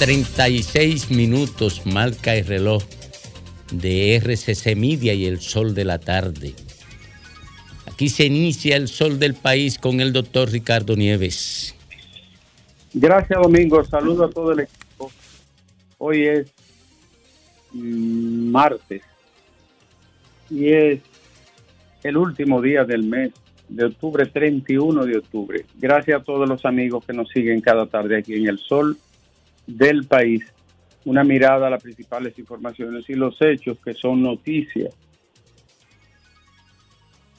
36 minutos marca el reloj de RCC Media y el sol de la tarde. Aquí se inicia el sol del país con el doctor Ricardo Nieves. Gracias, Domingo. Saludo a todo el equipo. Hoy es mm, martes y es el último día del mes de octubre, 31 de octubre. Gracias a todos los amigos que nos siguen cada tarde aquí en el sol del país. Una mirada a las principales informaciones y los hechos que son noticias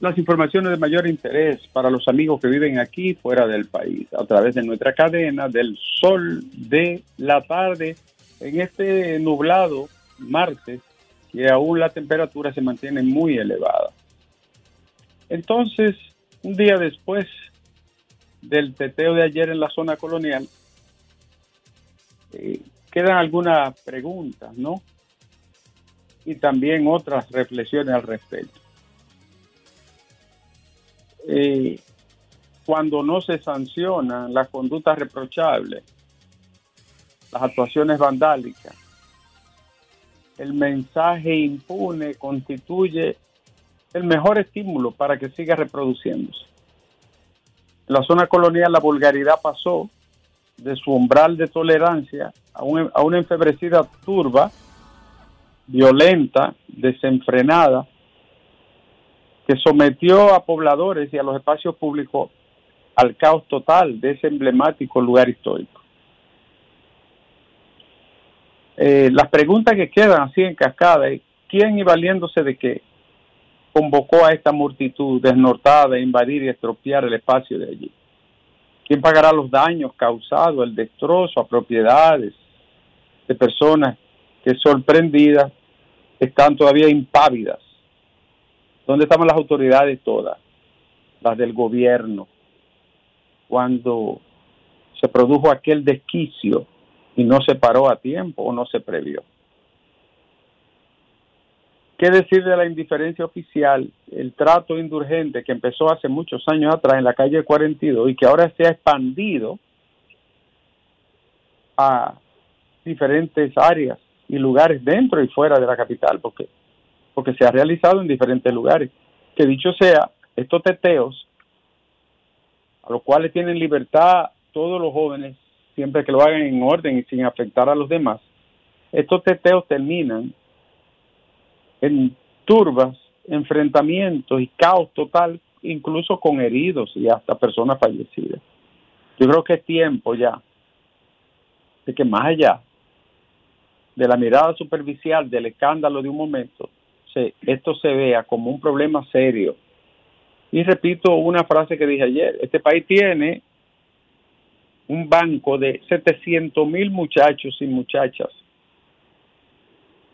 las informaciones de mayor interés para los amigos que viven aquí fuera del país a través de nuestra cadena del sol de la tarde en este nublado martes que aún la temperatura se mantiene muy elevada. Entonces, un día después del teteo de ayer en la zona colonial, eh, quedan algunas preguntas, ¿no? Y también otras reflexiones al respecto. Eh, cuando no se sancionan las conductas reprochables, las actuaciones vandálicas, el mensaje impune constituye el mejor estímulo para que siga reproduciéndose. En la zona colonial la vulgaridad pasó de su umbral de tolerancia a, a una enfebrecida turba, violenta, desenfrenada, que sometió a pobladores y a los espacios públicos al caos total de ese emblemático lugar histórico. Eh, las preguntas que quedan así en cascada es, ¿quién y valiéndose de qué convocó a esta multitud desnortada a invadir y estropear el espacio de allí? ¿Quién pagará los daños causados, el destrozo a propiedades de personas que sorprendidas están todavía impávidas ¿Dónde estaban las autoridades todas? Las del gobierno. Cuando se produjo aquel desquicio y no se paró a tiempo o no se previó. ¿Qué decir de la indiferencia oficial, el trato indulgente que empezó hace muchos años atrás en la calle 42 y que ahora se ha expandido a diferentes áreas y lugares dentro y fuera de la capital? Porque porque se ha realizado en diferentes lugares. Que dicho sea, estos teteos, a los cuales tienen libertad todos los jóvenes, siempre que lo hagan en orden y sin afectar a los demás, estos teteos terminan en turbas, enfrentamientos y caos total, incluso con heridos y hasta personas fallecidas. Yo creo que es tiempo ya de que más allá de la mirada superficial del escándalo de un momento, esto se vea como un problema serio. Y repito una frase que dije ayer, este país tiene un banco de 700 mil muchachos y muchachas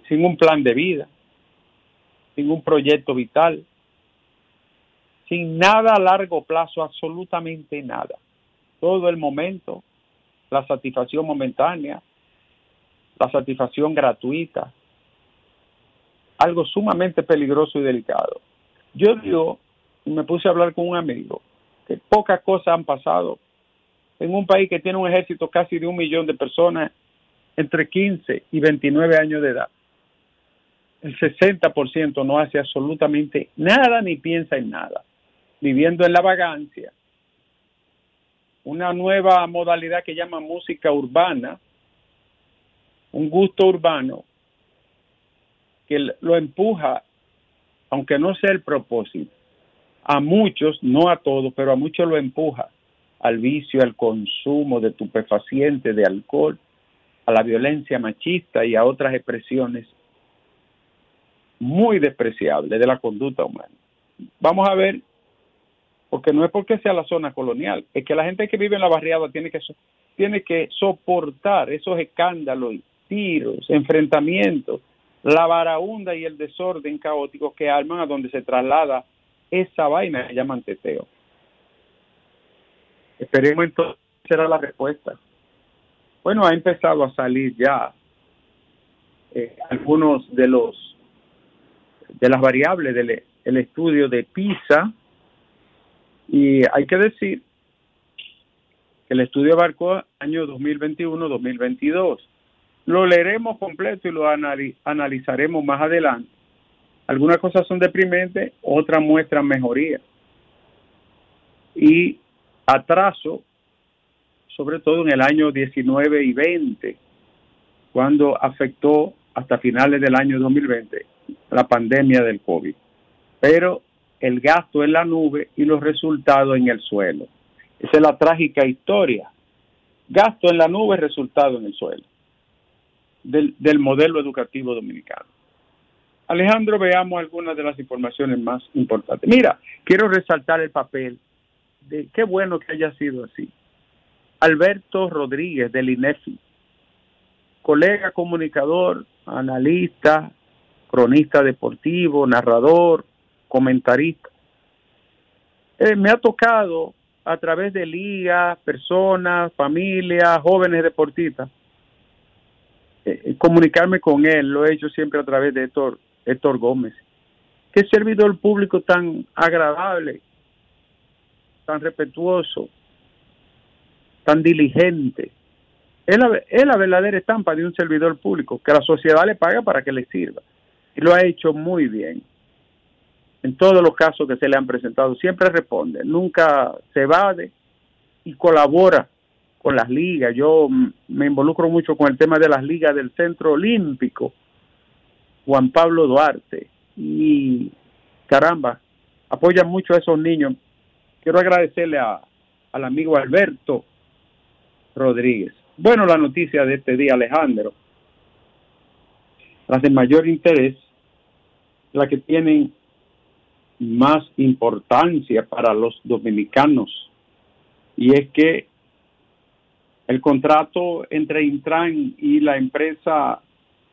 sin un plan de vida, sin un proyecto vital, sin nada a largo plazo, absolutamente nada. Todo el momento, la satisfacción momentánea, la satisfacción gratuita, algo sumamente peligroso y delicado. Yo digo, me puse a hablar con un amigo, que pocas cosas han pasado en un país que tiene un ejército casi de un millón de personas entre 15 y 29 años de edad. El 60% no hace absolutamente nada ni piensa en nada, viviendo en la vagancia. Una nueva modalidad que llama música urbana, un gusto urbano que lo empuja, aunque no sea el propósito, a muchos, no a todos, pero a muchos lo empuja al vicio, al consumo de tupefacientes, de alcohol, a la violencia machista y a otras expresiones muy despreciables de la conducta humana. Vamos a ver, porque no es porque sea la zona colonial, es que la gente que vive en la barriada tiene que, tiene que soportar esos escándalos, tiros, enfrentamientos la varaunda y el desorden caótico que arman a donde se traslada esa vaina que llaman teteo. Esperemos entonces será la respuesta. Bueno, ha empezado a salir ya eh, algunos de los de las variables del estudio de PISA y hay que decir que el estudio abarcó año 2021-2022. Lo leeremos completo y lo analizaremos más adelante. Algunas cosas son deprimentes, otras muestran mejoría. Y atraso, sobre todo en el año 19 y 20, cuando afectó hasta finales del año 2020 la pandemia del COVID. Pero el gasto en la nube y los resultados en el suelo. Esa es la trágica historia. Gasto en la nube, resultado en el suelo del, del modelo educativo dominicano. Alejandro, veamos algunas de las informaciones más importantes. Mira, quiero resaltar el papel de qué bueno que haya sido así. Alberto Rodríguez del INEFI, colega comunicador, analista, cronista deportivo, narrador, comentarista. Eh, me ha tocado a través de ligas, personas, familias, jóvenes deportistas, eh, eh, comunicarme con él. Lo he hecho siempre a través de Héctor, Héctor Gómez. Qué servidor público tan agradable, tan respetuoso, tan diligente. Es la, es la verdadera estampa de un servidor público, que la sociedad le paga para que le sirva. Y lo ha hecho muy bien en todos los casos que se le han presentado, siempre responde, nunca se evade y colabora con las ligas. Yo me involucro mucho con el tema de las ligas del Centro Olímpico, Juan Pablo Duarte, y caramba, apoya mucho a esos niños. Quiero agradecerle a, al amigo Alberto Rodríguez. Bueno, la noticia de este día, Alejandro, las de mayor interés, la que tienen más importancia para los dominicanos y es que el contrato entre Intran y la empresa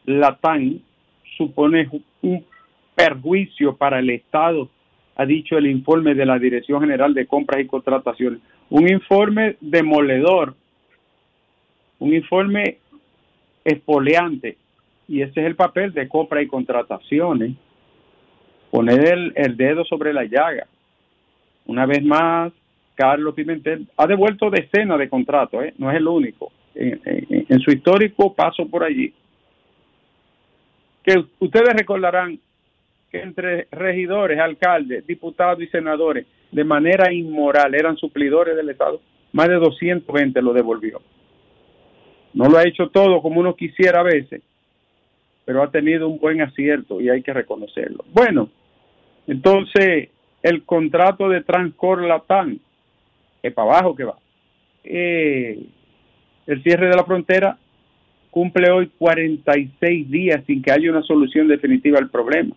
Latam supone un perjuicio para el Estado, ha dicho el informe de la Dirección General de Compras y Contrataciones. Un informe demoledor, un informe espoleante, y ese es el papel de compra y contrataciones poner el, dedo sobre la llaga. Una vez más, Carlos Pimentel ha devuelto decenas de contratos, ¿eh? no es el único. En, su histórico paso por allí, que ustedes recordarán que entre regidores, alcaldes, diputados y senadores, de manera inmoral, eran suplidores del Estado, más de 220 lo devolvió. No lo ha hecho todo como uno quisiera a veces, pero ha tenido un buen acierto y hay que reconocerlo. Bueno, entonces, el contrato de Transcor Latam, es para abajo que va. Eh, el cierre de la frontera cumple hoy 46 días sin que haya una solución definitiva al problema.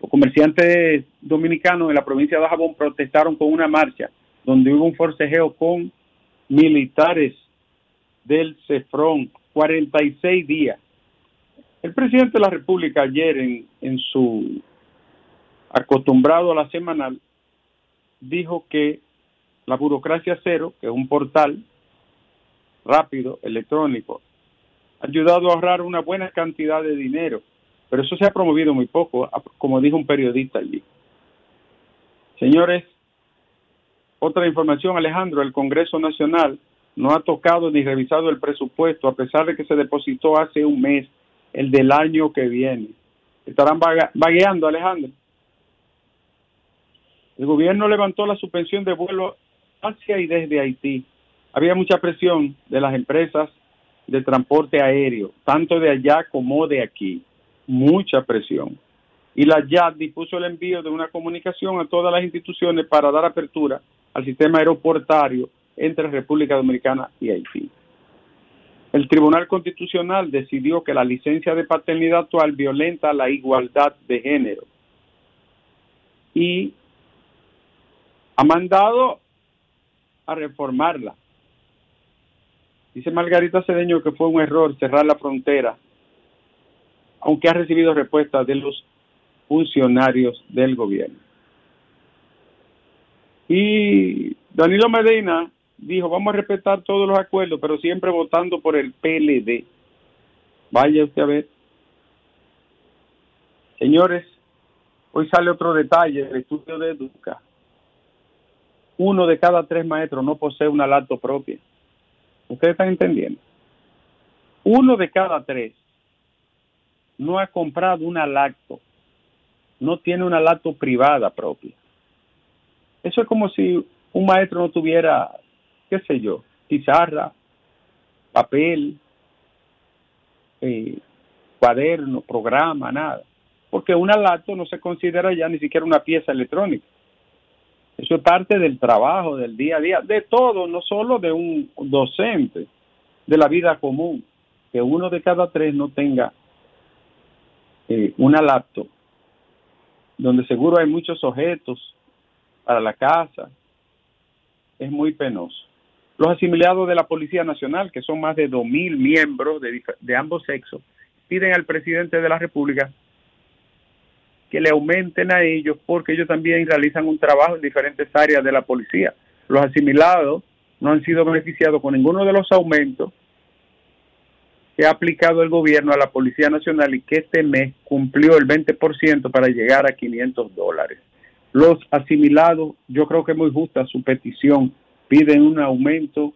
Los comerciantes dominicanos en la provincia de Jabón protestaron con una marcha donde hubo un forcejeo con militares del CEFRON, 46 días. El presidente de la República ayer en, en su acostumbrado a la semanal, dijo que la burocracia cero, que es un portal rápido, electrónico, ha ayudado a ahorrar una buena cantidad de dinero, pero eso se ha promovido muy poco, como dijo un periodista allí. Señores, otra información, Alejandro, el Congreso Nacional no ha tocado ni revisado el presupuesto, a pesar de que se depositó hace un mes el del año que viene. Estarán vagueando, Alejandro. El gobierno levantó la suspensión de vuelo hacia y desde Haití. Había mucha presión de las empresas de transporte aéreo, tanto de allá como de aquí. Mucha presión. Y la YAT dispuso el envío de una comunicación a todas las instituciones para dar apertura al sistema aeroportario entre República Dominicana y Haití. El Tribunal Constitucional decidió que la licencia de paternidad actual violenta la igualdad de género y ha mandado a reformarla. Dice Margarita Cedeño que fue un error cerrar la frontera, aunque ha recibido respuestas de los funcionarios del gobierno. Y Danilo Medina dijo, vamos a respetar todos los acuerdos, pero siempre votando por el PLD. Vaya usted a ver. Señores, hoy sale otro detalle del estudio de Educa. Uno de cada tres maestros no posee una laptop propia. ¿Ustedes están entendiendo? Uno de cada tres no ha comprado una laptop, no tiene una laptop privada propia. Eso es como si un maestro no tuviera, qué sé yo, pizarra, papel, eh, cuaderno, programa, nada. Porque una laptop no se considera ya ni siquiera una pieza electrónica. Eso es parte del trabajo, del día a día, de todo, no solo de un docente, de la vida común. Que uno de cada tres no tenga eh, una laptop, donde seguro hay muchos objetos para la casa, es muy penoso. Los asimilados de la Policía Nacional, que son más de 2.000 miembros de, de ambos sexos, piden al presidente de la República que le aumenten a ellos porque ellos también realizan un trabajo en diferentes áreas de la policía. Los asimilados no han sido beneficiados con ninguno de los aumentos que ha aplicado el gobierno a la Policía Nacional y que este mes cumplió el 20% para llegar a 500 dólares. Los asimilados, yo creo que es muy justa su petición, piden un aumento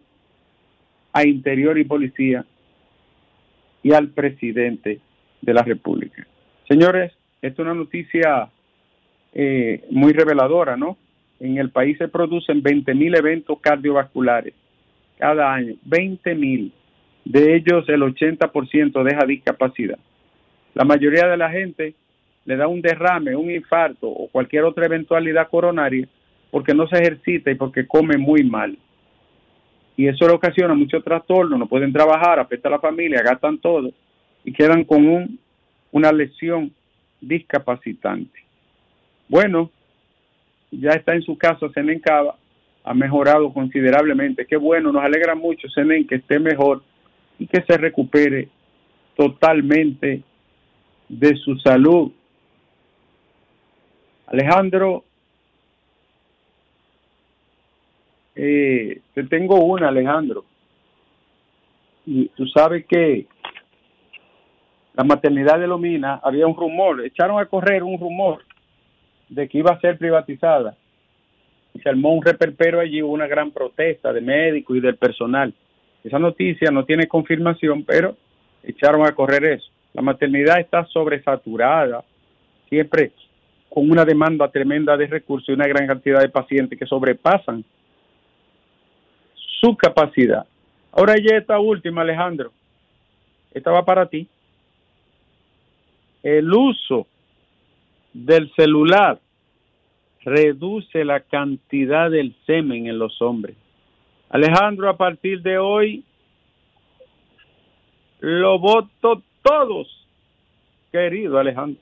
a Interior y Policía y al presidente de la República. Señores, es una noticia eh, muy reveladora, ¿no? En el país se producen 20 mil eventos cardiovasculares cada año, 20 mil. De ellos el 80% deja discapacidad. La mayoría de la gente le da un derrame, un infarto o cualquier otra eventualidad coronaria porque no se ejercita y porque come muy mal. Y eso le ocasiona mucho trastorno, no pueden trabajar, afecta a la familia, gastan todo y quedan con un, una lesión discapacitante. Bueno, ya está en su casa Senen Cava, ha mejorado considerablemente. Qué bueno, nos alegra mucho Senen que esté mejor y que se recupere totalmente de su salud. Alejandro, eh, te tengo una, Alejandro. Y tú sabes que la maternidad de Lomina, había un rumor, echaron a correr un rumor de que iba a ser privatizada. Y se armó un reperpero allí, hubo una gran protesta de médicos y del personal. Esa noticia no tiene confirmación, pero echaron a correr eso. La maternidad está sobresaturada, siempre con una demanda tremenda de recursos y una gran cantidad de pacientes que sobrepasan su capacidad. Ahora ya esta última, Alejandro, esta va para ti el uso del celular reduce la cantidad del semen en los hombres. Alejandro, a partir de hoy, lo voto todos, querido Alejandro.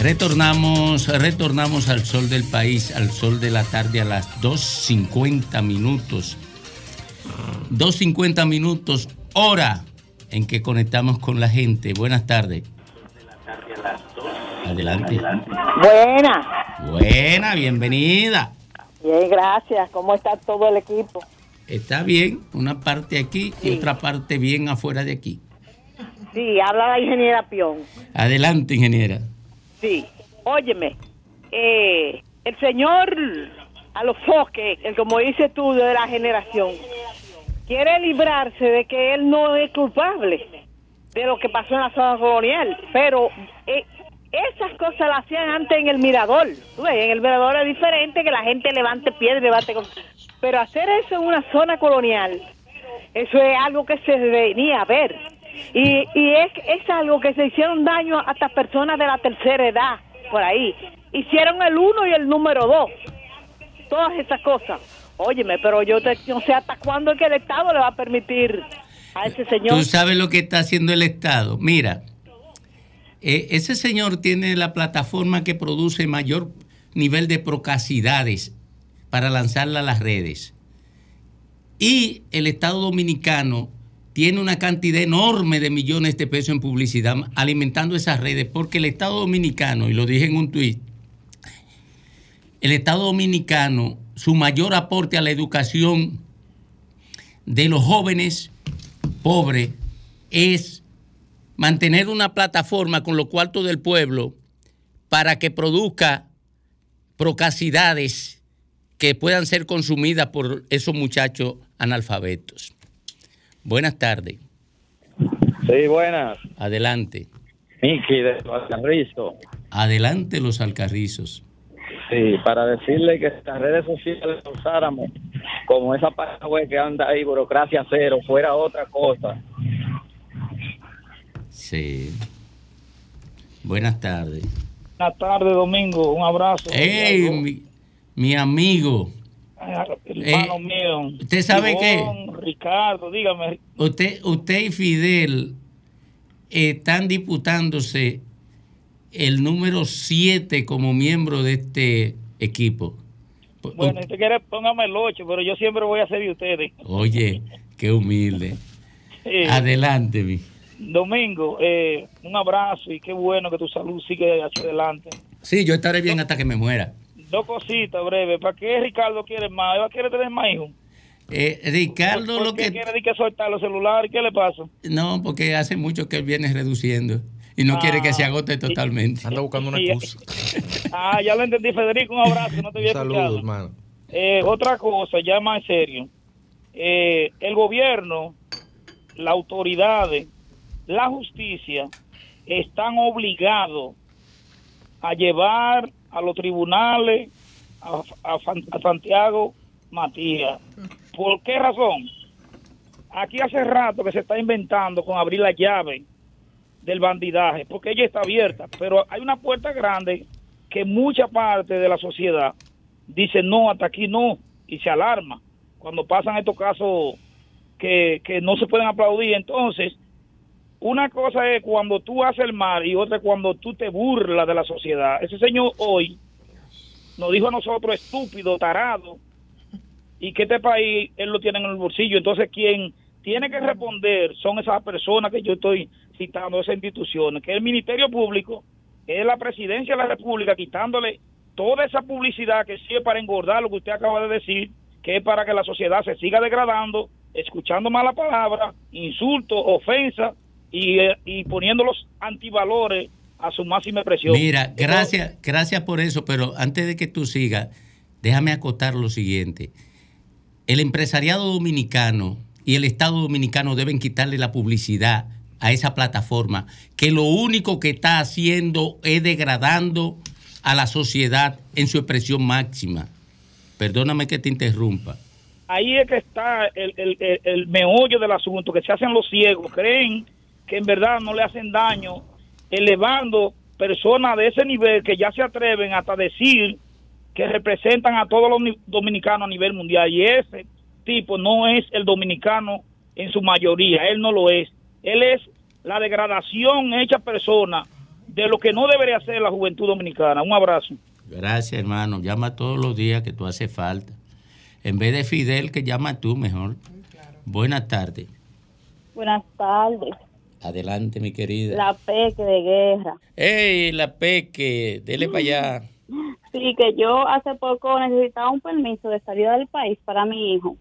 Retornamos, retornamos al sol del país, al sol de la tarde a las 2.50 minutos. 2.50 minutos, hora en que conectamos con la gente. Buenas tardes. Adelante. Buena. Buena, bienvenida. Bien, gracias. ¿Cómo está todo el equipo? Está bien, una parte aquí y otra parte bien afuera de aquí. Sí, habla la ingeniera Pion. Adelante, ingeniera. Sí, óyeme, eh, el señor a los foques, el como dices tú, de la generación, quiere librarse de que él no es culpable de lo que pasó en la zona colonial, pero eh, esas cosas las hacían antes en el mirador. ¿Tú ves? En el mirador es diferente que la gente levante piedra levante cosas. Pero hacer eso en una zona colonial, eso es algo que se venía a ver. Y, y es, es algo que se hicieron daño hasta personas de la tercera edad, por ahí. Hicieron el uno y el número dos. Todas esas cosas. Óyeme, pero yo te- no sé hasta cuándo es que el Estado le va a permitir a ese señor. Tú sabes lo que está haciendo el Estado. Mira, eh, ese señor tiene la plataforma que produce mayor nivel de procacidades para lanzarla a las redes. Y el Estado Dominicano tiene una cantidad enorme de millones de pesos en publicidad alimentando esas redes, porque el Estado Dominicano, y lo dije en un tuit, el Estado Dominicano, su mayor aporte a la educación de los jóvenes pobres es mantener una plataforma con los cuartos del pueblo para que produzca procacidades que puedan ser consumidas por esos muchachos analfabetos. Buenas tardes. Sí, buenas. Adelante. Miki de Alcarrizo. Adelante los alcarrizos. Sí, para decirle que las redes sociales las usáramos como esa página web que anda ahí, burocracia cero, fuera otra cosa. Sí. Buenas tardes. Buenas tardes, Domingo. Un abrazo. ¡Ey, mi, mi amigo! Hermano Eh, mío. ¿usted sabe Ricardo, dígame. Usted, usted y Fidel están disputándose el número 7 como miembro de este equipo. Bueno, si usted quiere, póngame el 8, pero yo siempre voy a ser de ustedes. Oye, qué humilde. Eh, Adelante, mi. Domingo, eh, un abrazo y qué bueno que tu salud sigue hacia adelante. Sí, yo estaré bien hasta que me muera. Dos cositas breves. ¿Para qué Ricardo quiere más? ¿Eva quiere tener más hijos? Eh, Ricardo, ¿Por lo qué que... quiere decir que soltar los celulares? ¿Qué le pasa? No, porque hace mucho que él viene reduciendo y no quiere que se agote totalmente. Anda buscando una Y- excusa. Ah, ya lo entendí, Federico. Un abrazo, no te había Saludos, escuchado. hermano. Eh, otra cosa, ya más en serio. Eh, el gobierno, las autoridades, la justicia están obligados a llevar a los tribunales a, a Santiago Matías. ¿Por qué razón? Aquí hace rato que se está inventando con abrir la llave del bandidaje, porque ella está abierta, pero hay una puerta grande que mucha parte de la sociedad dice no, hasta aquí no, y se alarma cuando pasan estos casos que, que no se pueden aplaudir. Entonces, una cosa es cuando tú haces el mal y otra cuando tú te burlas de la sociedad. Ese señor hoy nos dijo a nosotros estúpido, tarado, y que este país él lo tiene en el bolsillo. Entonces, quien tiene que responder son esas personas que yo estoy citando, esas instituciones, que es el Ministerio Público, es la Presidencia de la República, quitándole toda esa publicidad que sirve para engordar lo que usted acaba de decir, que es para que la sociedad se siga degradando, escuchando malas palabras, insultos, ofensas y, eh, y poniendo los antivalores a su máxima expresión. Mira, gracias, gracias por eso, pero antes de que tú sigas, déjame acotar lo siguiente. El empresariado dominicano y el Estado dominicano deben quitarle la publicidad a esa plataforma, que lo único que está haciendo es degradando a la sociedad en su expresión máxima. Perdóname que te interrumpa. ahí es que está el, el, el- el meollo del asunto, que se hacen los ciegos, creen que en verdad no le hacen daño, elevando personas de ese nivel que ya se atreven hasta decir que representan a todos los ni- dominicanos a nivel mundial. Y ese tipo no es el dominicano en su mayoría, él no lo es. Él es la degradación hecha persona de lo que no debería ser la juventud dominicana. Un abrazo. Gracias, hermano. Llama todos los días que tú haces falta. En vez de Fidel, que llama tú mejor. Buenas tardes. Buenas tardes. Adelante, mi querida. La peque de guerra. ¡Ey, la peque! Dele para allá. Sí, que yo hace poco necesitaba un permiso de salida del país para mi hijo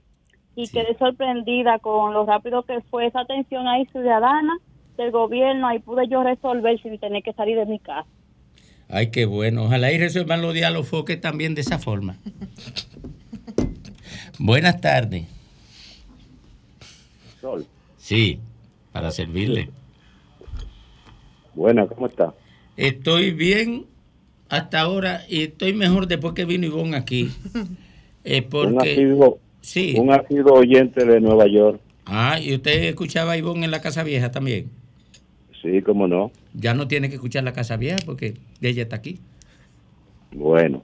y quedé sorprendida con lo rápido que fue esa atención ahí ciudadana del gobierno. Ahí pude yo resolver sin tener que salir de mi casa. Ay, qué bueno. Ojalá y resuelvan los dialofoques también de esa forma. Buenas tardes. Sol. Sí, para servirle. Buena, ¿cómo está? Estoy bien hasta ahora y estoy mejor después que vino Ivonne aquí. Eh, Un porque, asiduo, sí. un asiduo oyente de Nueva York. Ah, y usted escuchaba a Ivonne en la Casa Vieja también. Sí, cómo no. Ya no tiene que escuchar la Casa Vieja porque ella está aquí. Bueno.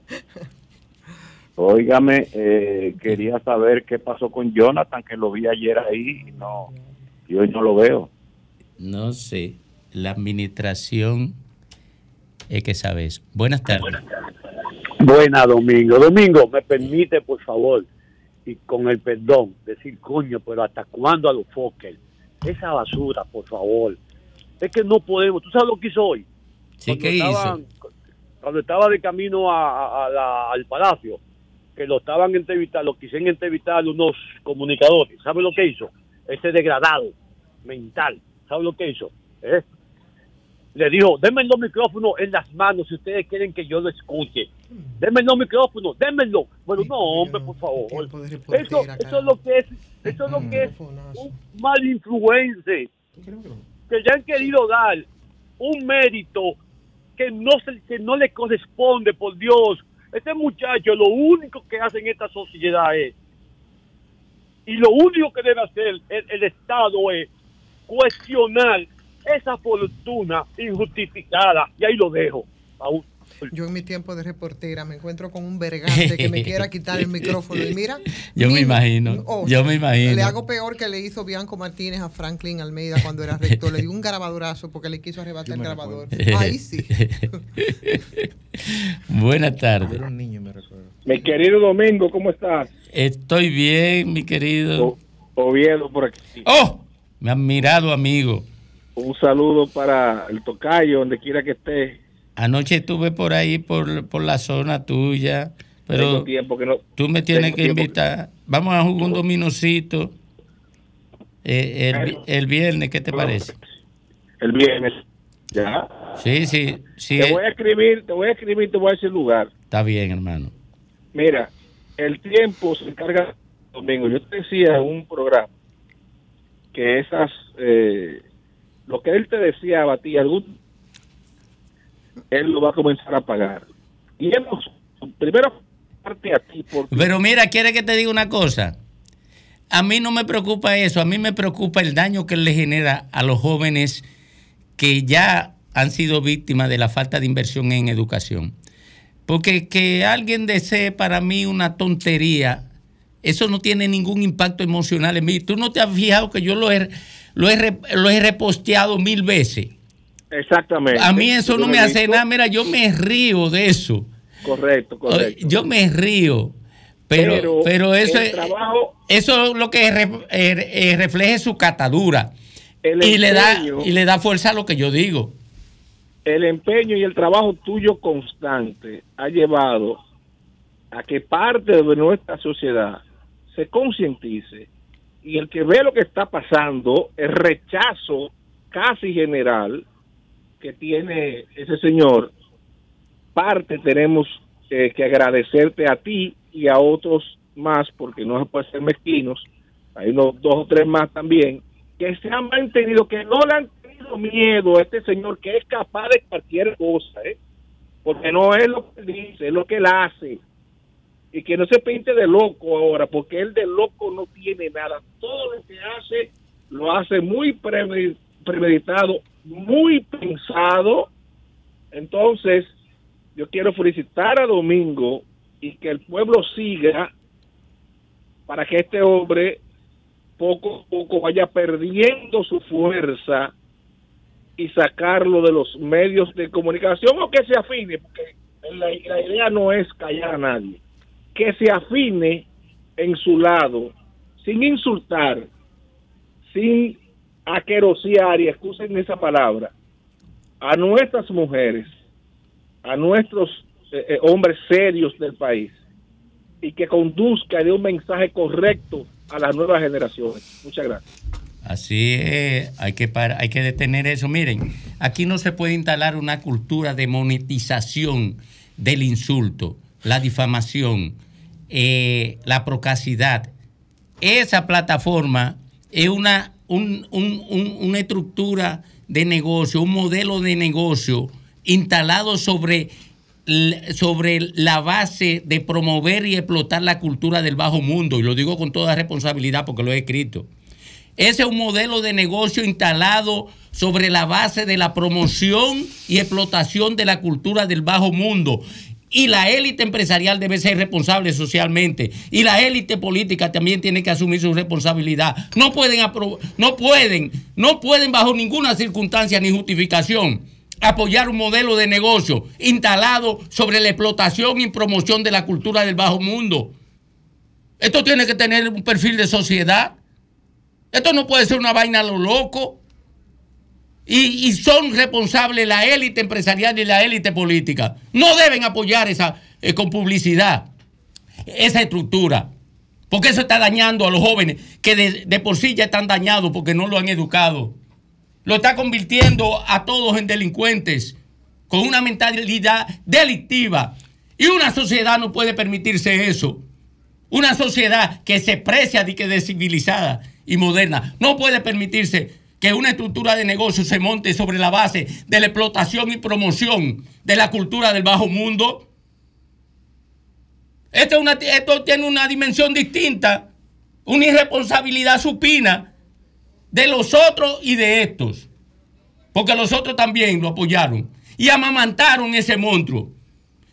Óigame, eh, quería saber qué pasó con Jonathan, que lo vi ayer ahí y, no, y hoy no lo veo. No sé. La administración es que sabe eso. Buenas tardes. Buena, Domingo. Domingo, me permite, por favor, y con el perdón, decir, coño, pero ¿hasta cuándo a los Fokker? Esa basura, por favor. Es que no podemos. ¿Tú sabes lo que hizo hoy? Sí, Cuando ¿qué hizo? Cuando estaba de camino a- a- a la- al palacio, que lo estaban entrevistando, lo quisieron entrevistar unos comunicadores. ¿Sabe lo que hizo? Ese degradado mental. ¿Sabe lo que hizo? ¿Eh? Le dijo, denme los micrófonos en las manos si ustedes quieren que yo lo escuche. Denme los micrófonos, démenlo. Bueno, no, hombre, por favor. Eso, eso es lo que es, eso es lo que es un mal influencer. Que le han querido dar un mérito que no se, que no le corresponde, por Dios. Este muchacho lo único que hace en esta sociedad es, y lo único que debe hacer el, el Estado es cuestionar esa fortuna injustificada. Y ahí lo dejo. Aún. Yo en mi tiempo de reportera me encuentro con un vergante que me quiera quitar el micrófono y mira, Yo me imagino. oh, Yo me imagino. le hago peor que le hizo Bianco Martínez a Franklin Almeida cuando era rector. Le dio un grabadorazo porque le quiso arrebatar el grabador. Ahí sí. Buenas tardes. Mi querido Domingo, ¿cómo estás? Estoy bien, mi querido. Oviedo por aquí. ¡Oh! Mi admirado amigo. Un saludo para el tocayo, donde quiera que esté. Anoche estuve por ahí, por, por la zona tuya, pero Tengo tiempo que no. tú me tienes que invitar. Vamos a jugar un dominocito eh, el, el viernes, ¿qué te parece? El viernes. Ya. Sí, sí, sí. te voy a escribir, te voy a escribir, te voy a decir lugar. Está bien, hermano. Mira, el tiempo se encarga Domingo. Yo te decía en un programa que esas, eh, lo que él te decía a ti, algún, él lo va a comenzar a pagar. Y hemos, primero, parte a ti, porque Pero mira, quiere que te diga una cosa. A mí no me preocupa eso, a mí me preocupa el daño que le genera a los jóvenes que ya han sido víctimas de la falta de inversión en educación. Porque que alguien desee para mí una tontería, eso no tiene ningún impacto emocional en mí. Tú no te has fijado que yo lo he, lo he, lo he reposteado mil veces. Exactamente. A mí eso no me hace visto. nada. Mira, yo me río de eso. Correcto, correcto. Yo me río, pero, Pero pero, eso, el es, trabajo- eso es lo que re- eh, eh, refleja su catadura El y le, da, y le da fuerza a lo que yo digo. el empeño y el trabajo tuyo constante ha llevado a que parte de nuestra sociedad se concientice y el que ve lo que está pasando, el rechazo casi general que tiene ese señor, parte tenemos eh, que agradecerte a ti y a otros más, porque no se puede ser mezquinos, hay unos dos o tres más también, que se han mantenido, que no le han tenido miedo a este señor que es capaz de cualquier cosa, ¿eh? porque no es lo que dice, es lo que él hace. Y que no se pinte de loco ahora, porque él de loco no tiene nada. Todo lo que hace lo hace muy premedi- premeditado, muy pensado. Entonces, yo quiero felicitar a Domingo y que el pueblo siga para que este hombre poco a poco vaya perdiendo su fuerza y sacarlo de los medios de comunicación o que se afine, porque la, la idea no es callar a nadie, que se afine en su lado, sin insultar, sin aquerosear, y excusen esa palabra, a nuestras mujeres, a nuestros eh, eh, hombres serios del país, y que conduzca de un mensaje correcto a las nuevas generaciones. Muchas gracias. Así es, hay que, hay que detener eso. Miren, aquí no se puede instalar una cultura de monetización del insulto, la difamación, eh, la procacidad. Esa plataforma es una, un- un- un- una estructura de negocio, un modelo de negocio instalado sobre, sobre la base de promover y explotar la cultura del bajo mundo. Y lo digo con toda responsabilidad porque lo he escrito. Ese es un modelo de negocio instalado sobre la base de la promoción y explotación de la cultura del bajo mundo. Y la élite empresarial debe ser responsable socialmente. Y la élite política también tiene que asumir su responsabilidad. No pueden, no pueden, no pueden bajo ninguna circunstancia ni justificación apoyar un modelo de negocio instalado sobre la explotación y promoción de la cultura del bajo mundo. Esto tiene que tener un perfil de sociedad. Esto no puede ser una vaina a lo loco. Y, son responsables la élite empresarial y la élite política. No deben apoyar esa eh, con publicidad, esa estructura. Porque eso está dañando a los jóvenes que de, por sí ya están dañados porque no lo han educado. Lo está convirtiendo a todos en delincuentes con una mentalidad delictiva. Y una sociedad no puede permitirse eso. Una sociedad que se precia de que de civilizada y moderna no puede permitirse que una estructura de negocio se monte sobre la base de la explotación y promoción de la cultura del bajo mundo. Esto, esto tiene una dimensión distinta, una irresponsabilidad supina de los otros y de estos. Porque los otros también lo apoyaron y amamantaron ese monstruo.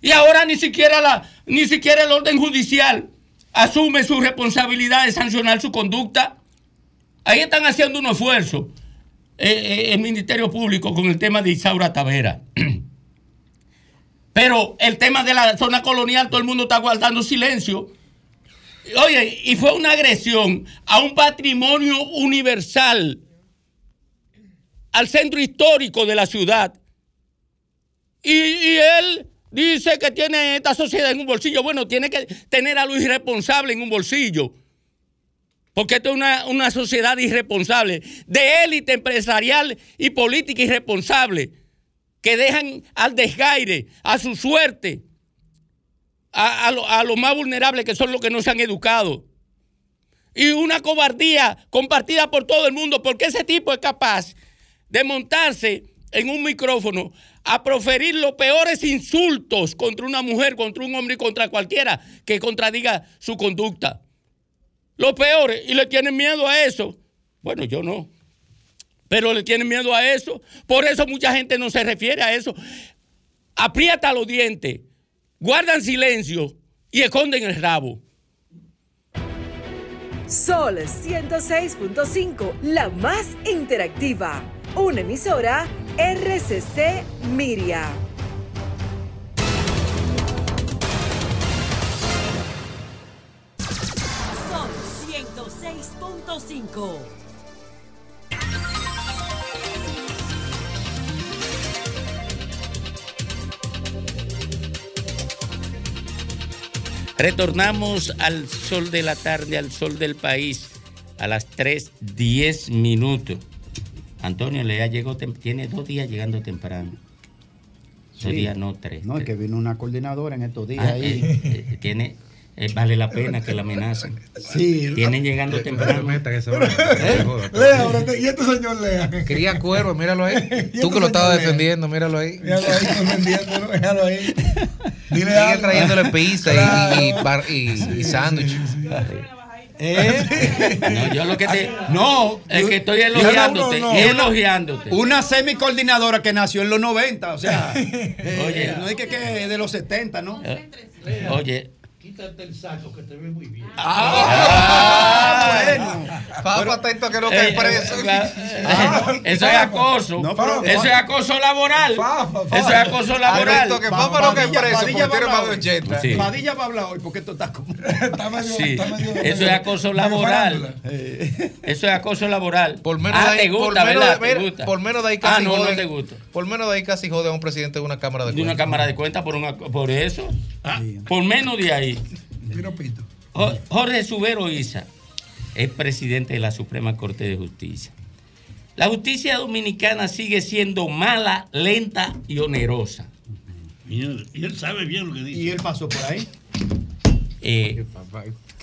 Y ahora ni siquiera, la, ni siquiera el orden judicial asume su responsabilidad de sancionar su conducta. Ahí están haciendo un esfuerzo eh, eh, el Ministerio Público con el tema de Isaura Tavera. Pero el tema de la zona colonial, todo el mundo está guardando silencio. Oye, y fue una agresión a un patrimonio universal, al centro histórico de la ciudad. Y, él dice que tiene esta sociedad en un bolsillo. Bueno, tiene que tener a lo irresponsable en un bolsillo. Porque esto es una, una sociedad irresponsable, de élite empresarial y política irresponsable, que dejan al desgaire, a su suerte, a, a lo- a los más vulnerables que son los que no se han educado. Y una cobardía compartida por todo el mundo, porque ese tipo es capaz de montarse en un micrófono a proferir los peores insultos contra una mujer, contra un hombre y contra cualquiera que contradiga su conducta. Los peores, y le tienen miedo a eso. Bueno, yo no. Pero le tienen miedo a eso. Por eso mucha gente no se refiere a eso. Aprieta los dientes, guardan silencio y esconden el rabo. Sol 106.5, la más interactiva. Una emisora RCC Miria. 106.5. Retornamos al sol de la tarde, al sol del país, a las 3.10 minutos. Antonio Lea llegó, tiene dos días llegando temprano. Dos Sí. días, no tres. No, es que vino una coordinadora en estos días Ah, ahí. eh, eh, tiene, eh, vale la pena que la amenacen. Sí. Tienen llegando temprano. Lea, ahora te- y este señor Lea. Cría cuervo, míralo ahí. Y Tú este que lo estabas Lea. defendiendo, míralo ahí. Míralo ahí, defendiéndolo, déjalo ahí. Dile Sigue algo. trayéndole pizza y- Claro. y, bar- y, y sándwich. ¿Eh? No, yo lo que te. No, es que estoy elogiándote, no, no, no. elogiándote. Una semicoordinadora que nació en los 90, o sea, Oye. eh, no es que, que de los 70, ¿no? Oye. Quítate el saco que te ve muy bien. Ah, bueno. Papá, atento que no Eh, cae preso. eh, Eso es acoso. No, pero- Eso es acoso laboral. Eso es acoso laboral. Que papá Padilla- preso Padilla porque tiene va a más de hablar 80. Sí. Padilla va a hablar hoy porque esto está como. Sí, eso es acoso laboral. Eso es acoso laboral. Por menos ah, de te ahí, gusta, por menos ¿verdad? de- ¿Te mira, gusta? por menos de ahí Ah, casi no, no te gusta. Por menos de ahí casi jode a un presidente de una cámara de De una cuentas. cámara de cuenta por, por eso. Por menos de ahí. Jo- Jorge Subero Isa es presidente de la Suprema Corte de Justicia. La justicia dominicana sigue siendo mala, lenta y onerosa. Y él, y él sabe bien lo que dice. Y él pasó por ahí. Eh,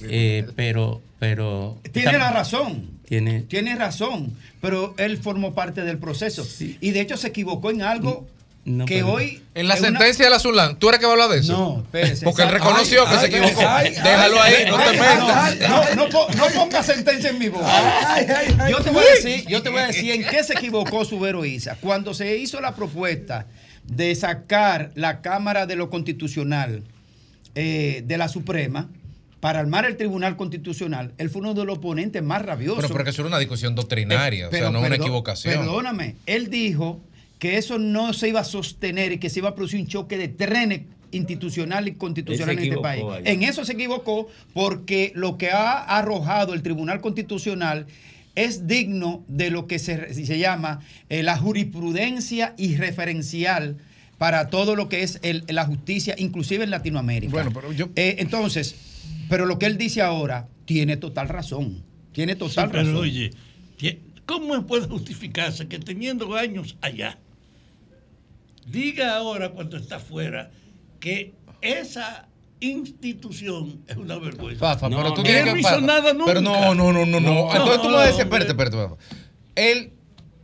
eh, pero, pero. Tiene la razón. Tiene, Tiene razón, pero él formó parte del proceso. Y de hecho se equivocó en algo no, que pero- hoy... En la una- sentencia de la Zulán, ¿tú eres que va a hablar de eso? No, espérese. Porque él Ay, reconoció que se equivocó. ay, Déjalo ay, ahí, no te metas. No, no, no ponga sentencia en mi boca. Yo te voy a decir, yo te voy a decir en qué se equivocó Subero Isa. Cuando se hizo la propuesta de sacar la Cámara de lo Constitucional eh, de la Suprema para armar el Tribunal Constitucional, él fue uno de los oponentes más rabiosos. Pero porque eso era una discusión doctrinaria, o sea, no una perdón- equivocación. Perdóname, él dijo que eso no se iba a sostener y que se iba a producir un choque de trenes institucional y constitucional en este país. ahí. En eso se equivocó porque lo que ha arrojado el Tribunal Constitucional es digno de lo que se, se llama eh, la jurisprudencia y referencial para todo lo que es el- la justicia, inclusive en Latinoamérica. Bueno, pero yo- Eh, entonces, pero lo que él dice ahora tiene total razón. Tiene total Sí, pero razón. oye, ¿cómo puede justificarse que teniendo años allá, diga ahora cuando está fuera que esa institución es una vergüenza? Fafa, pero tú Él tienes que no hizo nada nunca. Pero no, no, no, no, no. Entonces tú me vas a decir, hombre. espérate, espérate. Él,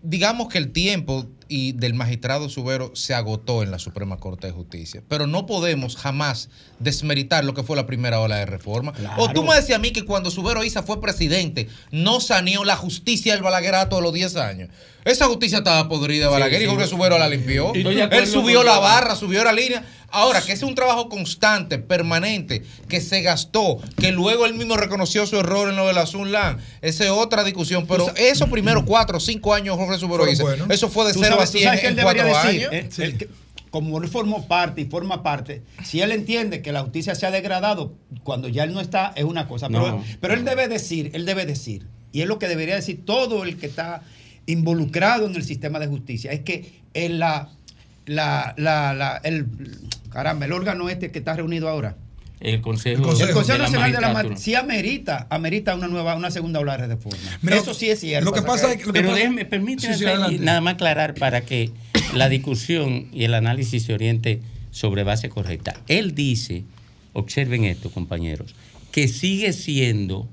digamos que el tiempo y del magistrado Subero se agotó en la Suprema Corte de Justicia, pero no podemos jamás desmeritar lo que fue la primera ola de reforma. O tú me decías a mí que cuando Subero Isa fue presidente, no saneó la justicia del Balaguerato de los 10 años. Esa justicia estaba podrida de Balaguer y sí. Jorge Subero la limpió. Él subió la barra, subió la línea. Ahora, que es un trabajo constante, permanente, que se gastó, que luego él mismo reconoció su error en lo de la Sunlan, esa es otra discusión. Pero esos primeros cuatro o cinco años, Jorge Subero buenos. eso fue de Tú 0 a sabes- tú 100 sabes que él debería decir, años. eh, como él formó parte y forma parte, si él entiende que la justicia se ha degradado cuando ya él no está, es una cosa. Pero, No. pero él debe decir, él debe decir, y es lo que debería decir todo el que está involucrado en el sistema de justicia, es que en la, la, la, la- el, caramba, el órgano este que está reunido ahora, El Consejo, el Consejo de la Nacional de la Magistratura. Mar- sí amerita, amerita una nueva, una segunda ola de reforma. Mira, Eso sí es cierto. lo que pasa es que- Pero déjeme, permíteme Sí, sí, nada más aclarar para que la discusión y el análisis se oriente sobre base correcta. Él dice, observen esto, compañeros, que sigue siendo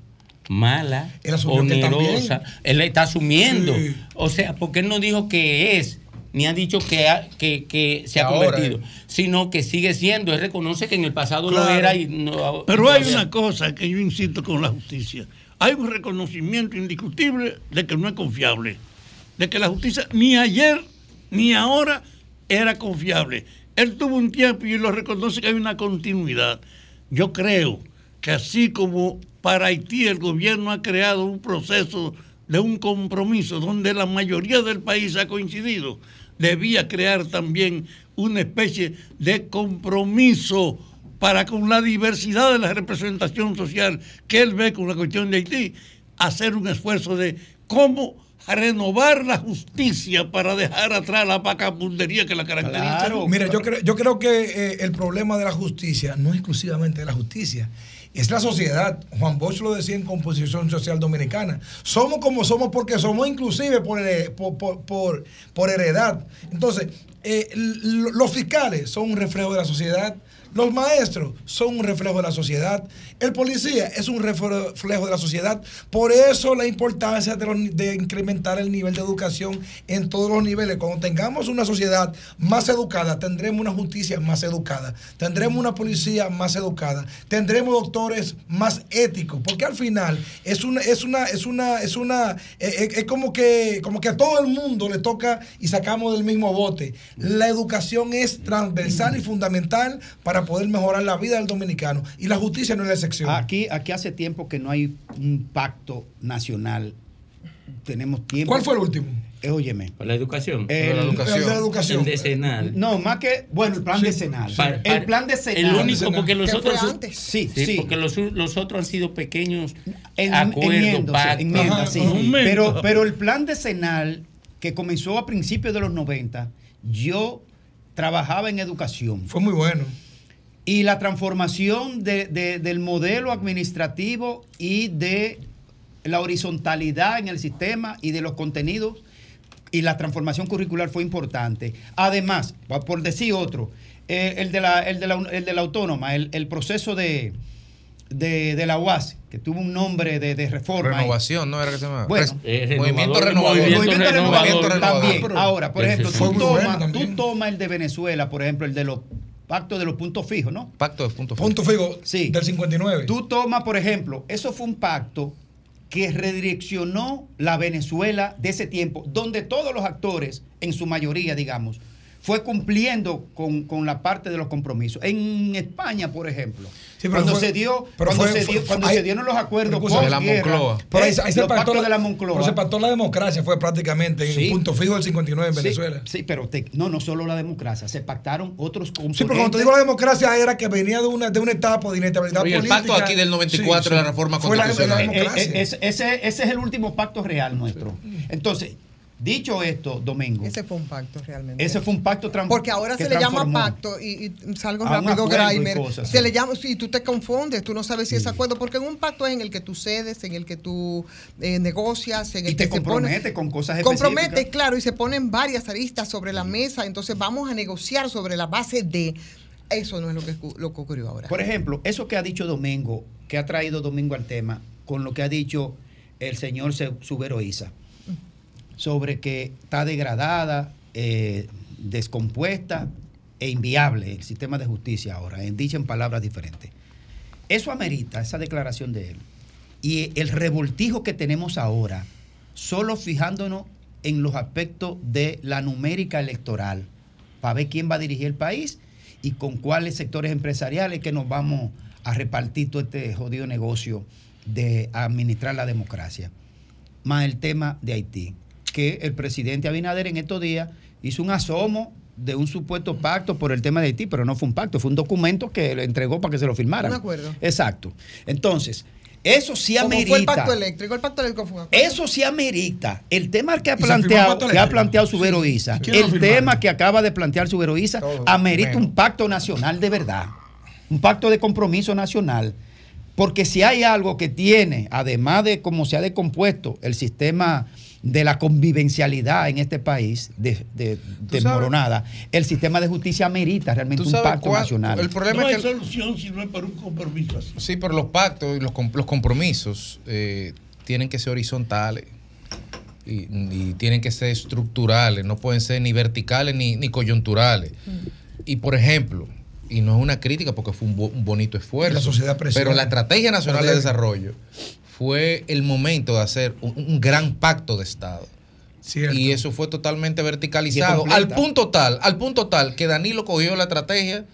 mala, onerosa. Él está asumiendo. Sí. O sea, porque él no dijo que es, ni ha dicho que, ha- que, que se ha ahora convertido, sino que sigue siendo. Él reconoce que en el pasado lo Claro. era y no. Pero hay una cosa que yo insisto con la justicia. Hay un reconocimiento indiscutible de que no es confiable. De que la justicia ni ayer ni ahora era confiable. Él tuvo un tiempo y lo reconoce que hay una continuidad. Yo creo que así como para Haití el gobierno ha creado un proceso de un compromiso donde la mayoría del país ha coincidido, debía crear también una especie de compromiso para con la diversidad de la representación social que él ve con la cuestión de Haití, hacer un esfuerzo de cómo renovar la justicia para dejar atrás la vagabundería que la caracteriza. Mira, yo creo, yo creo que eh, el problema de la justicia no es exclusivamente de la justicia. Es la sociedad. Juan Bosch lo decía en Composición Social Dominicana. Somos como somos porque somos inclusive por, por, por, heredad. Entonces, eh, los fiscales son un reflejo de la sociedad. Los maestros son un reflejo de la sociedad. El policía es un reflejo de la sociedad. Por eso la importancia de, los- de incrementar el nivel de educación en todos los niveles. Cuando tengamos una sociedad más educada, tendremos una justicia más educada, tendremos una policía más educada, tendremos doctores más éticos, porque al final es una, es una, es una, es una, eh, eh, es como que, como que a todo el mundo le toca y sacamos del mismo bote. La educación es transversal y fundamental para poder mejorar la vida del dominicano y la justicia no es la excepción. Aquí, aquí hace tiempo que no hay un pacto nacional. Tenemos tiempo. ¿Cuál fue el último? Eh, óyeme. La educación. El, Por la educación. El de educación. El decenal. No, más que, bueno, el plan Sí, decenal. Para- el plan decenal. El único, porque los ¿Qué fue otros. antes? Sí, sí, sí. porque los, los otros han sido pequeños En- acuerdos, pactos. sí. Pero, pero el plan decenal que comenzó a principios de los 90, yo trabajaba en educación. Fue muy bueno. Y la transformación de- de- del modelo administrativo y de la horizontalidad en el sistema y de los contenidos y la transformación curricular fue importante. Además, por- decir otro, eh, el, de la, el, de la, el de la autónoma, el, el proceso de, de, de la UAS, que tuvo un nombre de, de reforma. ahí. Renovación, ¿no era que se llamaba? Bueno, Res- Eh, Movimiento renovador, renovador. movimiento renovador. Movimiento renovador. También. Ahora, por ejemplo, tú tomas tú tomas el de Venezuela, por ejemplo, el de los pactos de los puntos fijos, ¿no? Pacto de punto fijo. Punto fijo Sí. del 59. Tú tomas, por ejemplo, eso fue un pacto que redireccionó la Venezuela de ese tiempo, donde todos los actores, en su mayoría, digamos, fue cumpliendo con, con la parte de los compromisos. En España, por ejemplo, Sí, cuando fue- se dio, cuando, fue- se, dio- fue- cuando se dieron los acuerdos escucha, de la Moncloa. Pero ahí, eh, ahí se los pactó pactos la, de la Moncloa. pero se pactó la democracia, fue prácticamente en Sí. el punto fijo del 59 en Venezuela. Sí, pero te- no, no solo la democracia, se pactaron otros componentes. Sí, pero cuando te digo la democracia era que venía de una, de una etapa de inestabilidad Oye, el política. pacto aquí del 94 de la reforma Fue la- constitucional. la Eh, eh, democracia. ese, ese- ese es el último pacto real nuestro. Entonces, dicho esto, Domingo, Ese fue un pacto realmente. ese fue un pacto Porque ahora se le llama pacto y, y salgo rápido, cosas, Se sí. le llama, si tú te confundes, tú no sabes si es acuerdo, porque en un pacto es en el que tú cedes, en el que tú eh, negocias, en el Y que te se pone- compromete con cosas Compromete, específicas. claro, y se ponen varias aristas sobre la mesa, entonces vamos a negociar sobre la base de. Eso no es lo que, lo que ocurrió ahora. Por ejemplo, eso que ha dicho Domingo, que ha traído Domingo al tema, con lo que ha dicho el señor Se- Subero Isa, sobre que está degradada, eh, descompuesta e inviable el sistema de justicia ahora, en dicho en palabras diferentes. Eso amerita esa declaración de él. Y el revoltijo que tenemos ahora, solo fijándonos en los aspectos de la numérica electoral, para ver quién va a dirigir el país y con cuáles sectores empresariales que nos vamos a repartir todo este jodido negocio de administrar la democracia. Más el tema de Haití, que el presidente Abinader en estos días hizo un asomo de un supuesto pacto por el tema de Haití, pero no fue un pacto, fue un documento que le entregó para que se lo firmaran. Un acuerdo. Exacto. Entonces, eso sí amerita. fue el pacto eléctrico, el pacto eléctrico fue un acuerdo. Eso sí amerita. El tema que ha ¿Y se firmó el planteado, que ha planteado Subero Sí. Isa, ¿Quién lo el tema que acaba de plantear Subero Isa, amerita menos. un pacto nacional de verdad. Un pacto de compromiso nacional. Porque si hay algo que tiene, además de cómo se ha decompuesto el sistema de la convivencialidad en este país, de, de- desmoronada, el sistema de justicia amerita realmente ¿Tú un pacto cuál- nacional. El problema no es hay que... solución si no es para un compromiso así. Sí, pero los pactos y los, los compromisos eh, tienen que ser horizontales y, y tienen que ser estructurales, no pueden ser ni verticales ni, ni coyunturales. Y por ejemplo, y no es una crítica porque fue un, bo- un bonito esfuerzo, La sociedad pero la Estrategia Nacional de. Desarrollo fue el momento de hacer un, un gran pacto de Estado. Cierto. Y eso fue totalmente verticalizado. Al punto tal, al punto tal que Danilo cogió la estrategia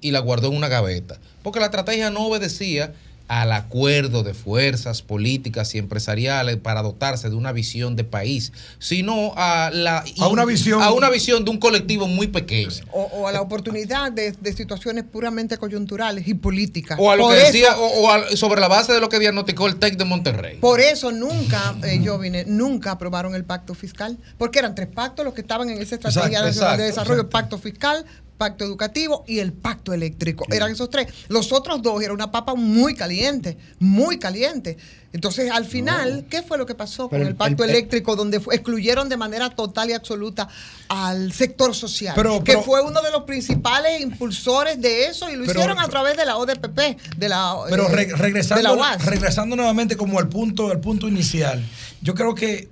y la guardó en una gaveta. Porque la estrategia no obedecía al acuerdo de fuerzas políticas y empresariales para dotarse de una visión de país, sino a la A una visión- a una visión de un colectivo muy pequeño. O, o a la oportunidad de, de situaciones puramente coyunturales y políticas. O a lo Por que eso- decía, o, o a- sobre la base de lo que diagnosticó el TEC de Monterrey. Por eso nunca, eh, yo vine, nunca aprobaron el pacto fiscal, porque eran tres pactos los que estaban en esa estrategia Exacto, nacional de exacto, desarrollo, exacto. pacto fiscal, pacto educativo y el pacto eléctrico. Eran esos tres. Los otros dos era una papa muy caliente, muy caliente. Entonces, al final, ¿qué fue lo que pasó Pero con el- pacto el- el- eléctrico, donde excluyeron de manera total y absoluta al sector social? Pero- que pero- fue uno de los principales impulsores de eso y lo hicieron a través de la ODPP, de la, Pero eh, re- de regresando, la UAS. regresando nuevamente como al punto, al punto inicial, yo creo que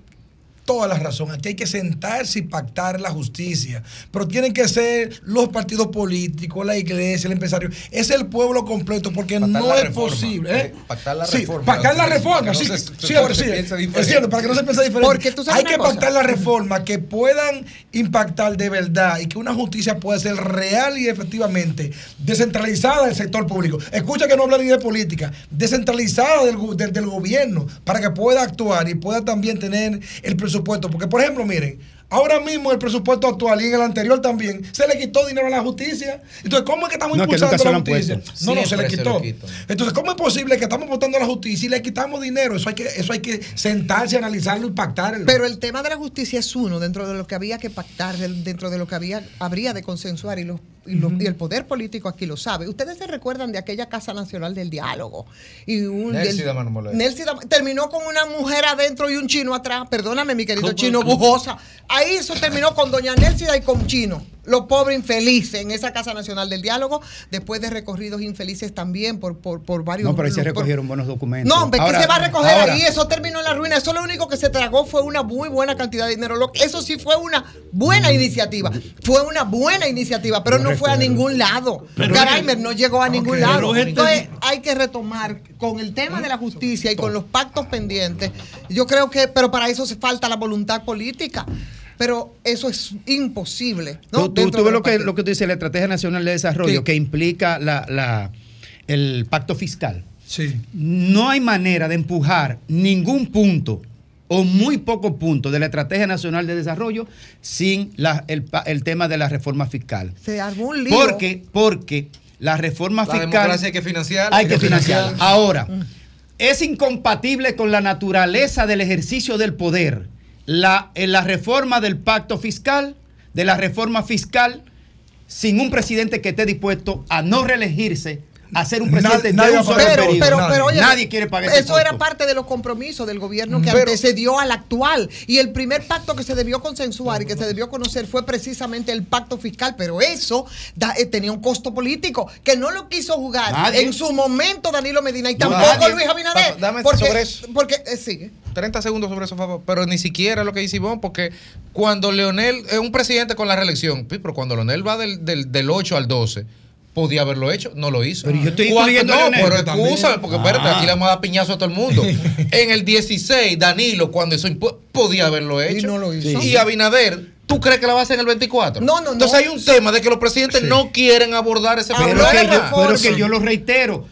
toda la razón. Aquí hay que sentarse y pactar la justicia. Pero tienen que ser los partidos políticos, la iglesia, el empresario. Es el pueblo completo porque Pactar no es reforma. posible. ¿eh? Pactar la Sí, reforma. Pactar la reforma, sí. se- Cierto, se sí. Es diferente. cierto, para que no se piense diferente. Porque tú sabes hay que cosa. pactar la reforma que puedan impactar de verdad y que una justicia pueda ser real y efectivamente descentralizada del sector público. Escucha que no habla ni de política, descentralizada del- del gobierno para que pueda actuar y pueda también tener el presupuesto. Porque, por ejemplo, miren, ahora mismo el presupuesto actual y en el anterior también se le quitó dinero a la justicia. Entonces, ¿cómo es que estamos No, impulsando la justicia? puesto. No, no, se le se quitó. Entonces, ¿cómo es posible que estamos votando a la justicia y le quitamos dinero? Eso hay que, eso hay que sentarse, analizarlo y pactarlo. Pero el tema de la justicia es uno dentro de lo que había que pactar, dentro de lo que había habría de consensuar y, los- y, lo- y el poder político aquí lo sabe. Ustedes se recuerdan de aquella Casa Nacional del Diálogo y un Nelsida del- terminó con una mujer adentro y un chino atrás. Perdóname, mi querido ¿Cómo? chino Bujosa. Ahí eso terminó con doña Nelsida y con chino. los pobres infelices en esa Casa Nacional del Diálogo, después de recorridos infelices también por, por, por varios... No, pero ahí se por- recogieron buenos documentos. no, hombre, Ahora- que se va a recoger ahora- ahí, eso terminó en la ruina. Eso lo único que se tragó fue una muy buena cantidad de dinero. Eso sí fue una buena iniciativa. Fue una buena iniciativa, pero no fue a ningún lado. Pero- Garaimer no llegó a ningún pero lado. Entonces hay que retomar con el tema de la justicia y con los pactos pendientes. Yo creo que, pero para eso se falta la voluntad política. Pero eso es imposible. ¿no? Tú, tú- ves lo que, lo que tú dices, la Estrategia Nacional de Desarrollo, Sí. que implica la, la- el pacto fiscal. Sí. No hay manera de empujar ningún punto o muy poco punto de la Estrategia Nacional de Desarrollo sin la- el, tema de la reforma fiscal. Se armó un lío. Porque, porque la reforma La fiscal. democracia hay que financiarla. Hay que financiarla. Ahora, Mm. es incompatible con la naturaleza del ejercicio del poder. La, en la reforma del pacto fiscal, de la reforma fiscal, sin un presidente que esté dispuesto a no reelegirse, a ser un presidente nadie de un solo pero, periodo. pero, nadie, pero, oye, Nadie quiere pagar Eso era parte de los compromisos del gobierno que antecedió al actual. Y el primer pacto que se debió consensuar y que se debió conocer fue precisamente el pacto fiscal. Pero eso da- eh, tenía un costo político que no lo quiso jugar Nadie. en su momento Danilo Medina y tampoco. Luis Abinader. Dame porque, sobre eso. porque eh, sigue. 30 segundos sobre eso, por favor. Pero ni siquiera lo que dice Ivonne, porque cuando Leonel es un presidente con la reelección, pero cuando Leonel va del, del, del 8 al 12, podía haberlo hecho, no lo hizo. Pero yo estoy incluyendo No, pero excúsame, porque espérate, Ah. aquí le vamos a dar piñazo a todo el mundo. en el 16, Danilo, cuando eso podía haberlo hecho. no lo hizo. Y Abinader. ¿Tú crees que la va a hacer en el 24? No, no, no. Entonces hay un tema de que los presidentes no quieren abordar ese Pero problema. que, yo, pero que yo lo reitero.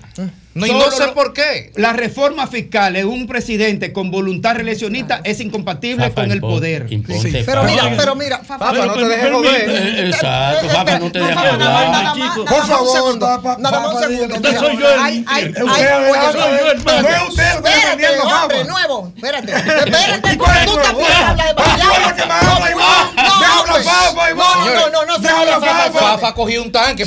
No, y no sé lo- por qué. La reforma fiscal en un presidente con voluntad reeleccionista es incompatible Fafa, con el impon- poder. imponte, Pero mira, pero mira, Fafa, no te Pero, dejes pero, joder. eh, Exacto, Fafa, no te dejes más, Por favor, Nada más un segundo. usted soy yo el-. Ve usted, Espérate, hombre, nuevo. Espérate. Espérate, ¿Y cuál es porque tú también hablas de. No. No, no, no, Fafa. Cogió un tanque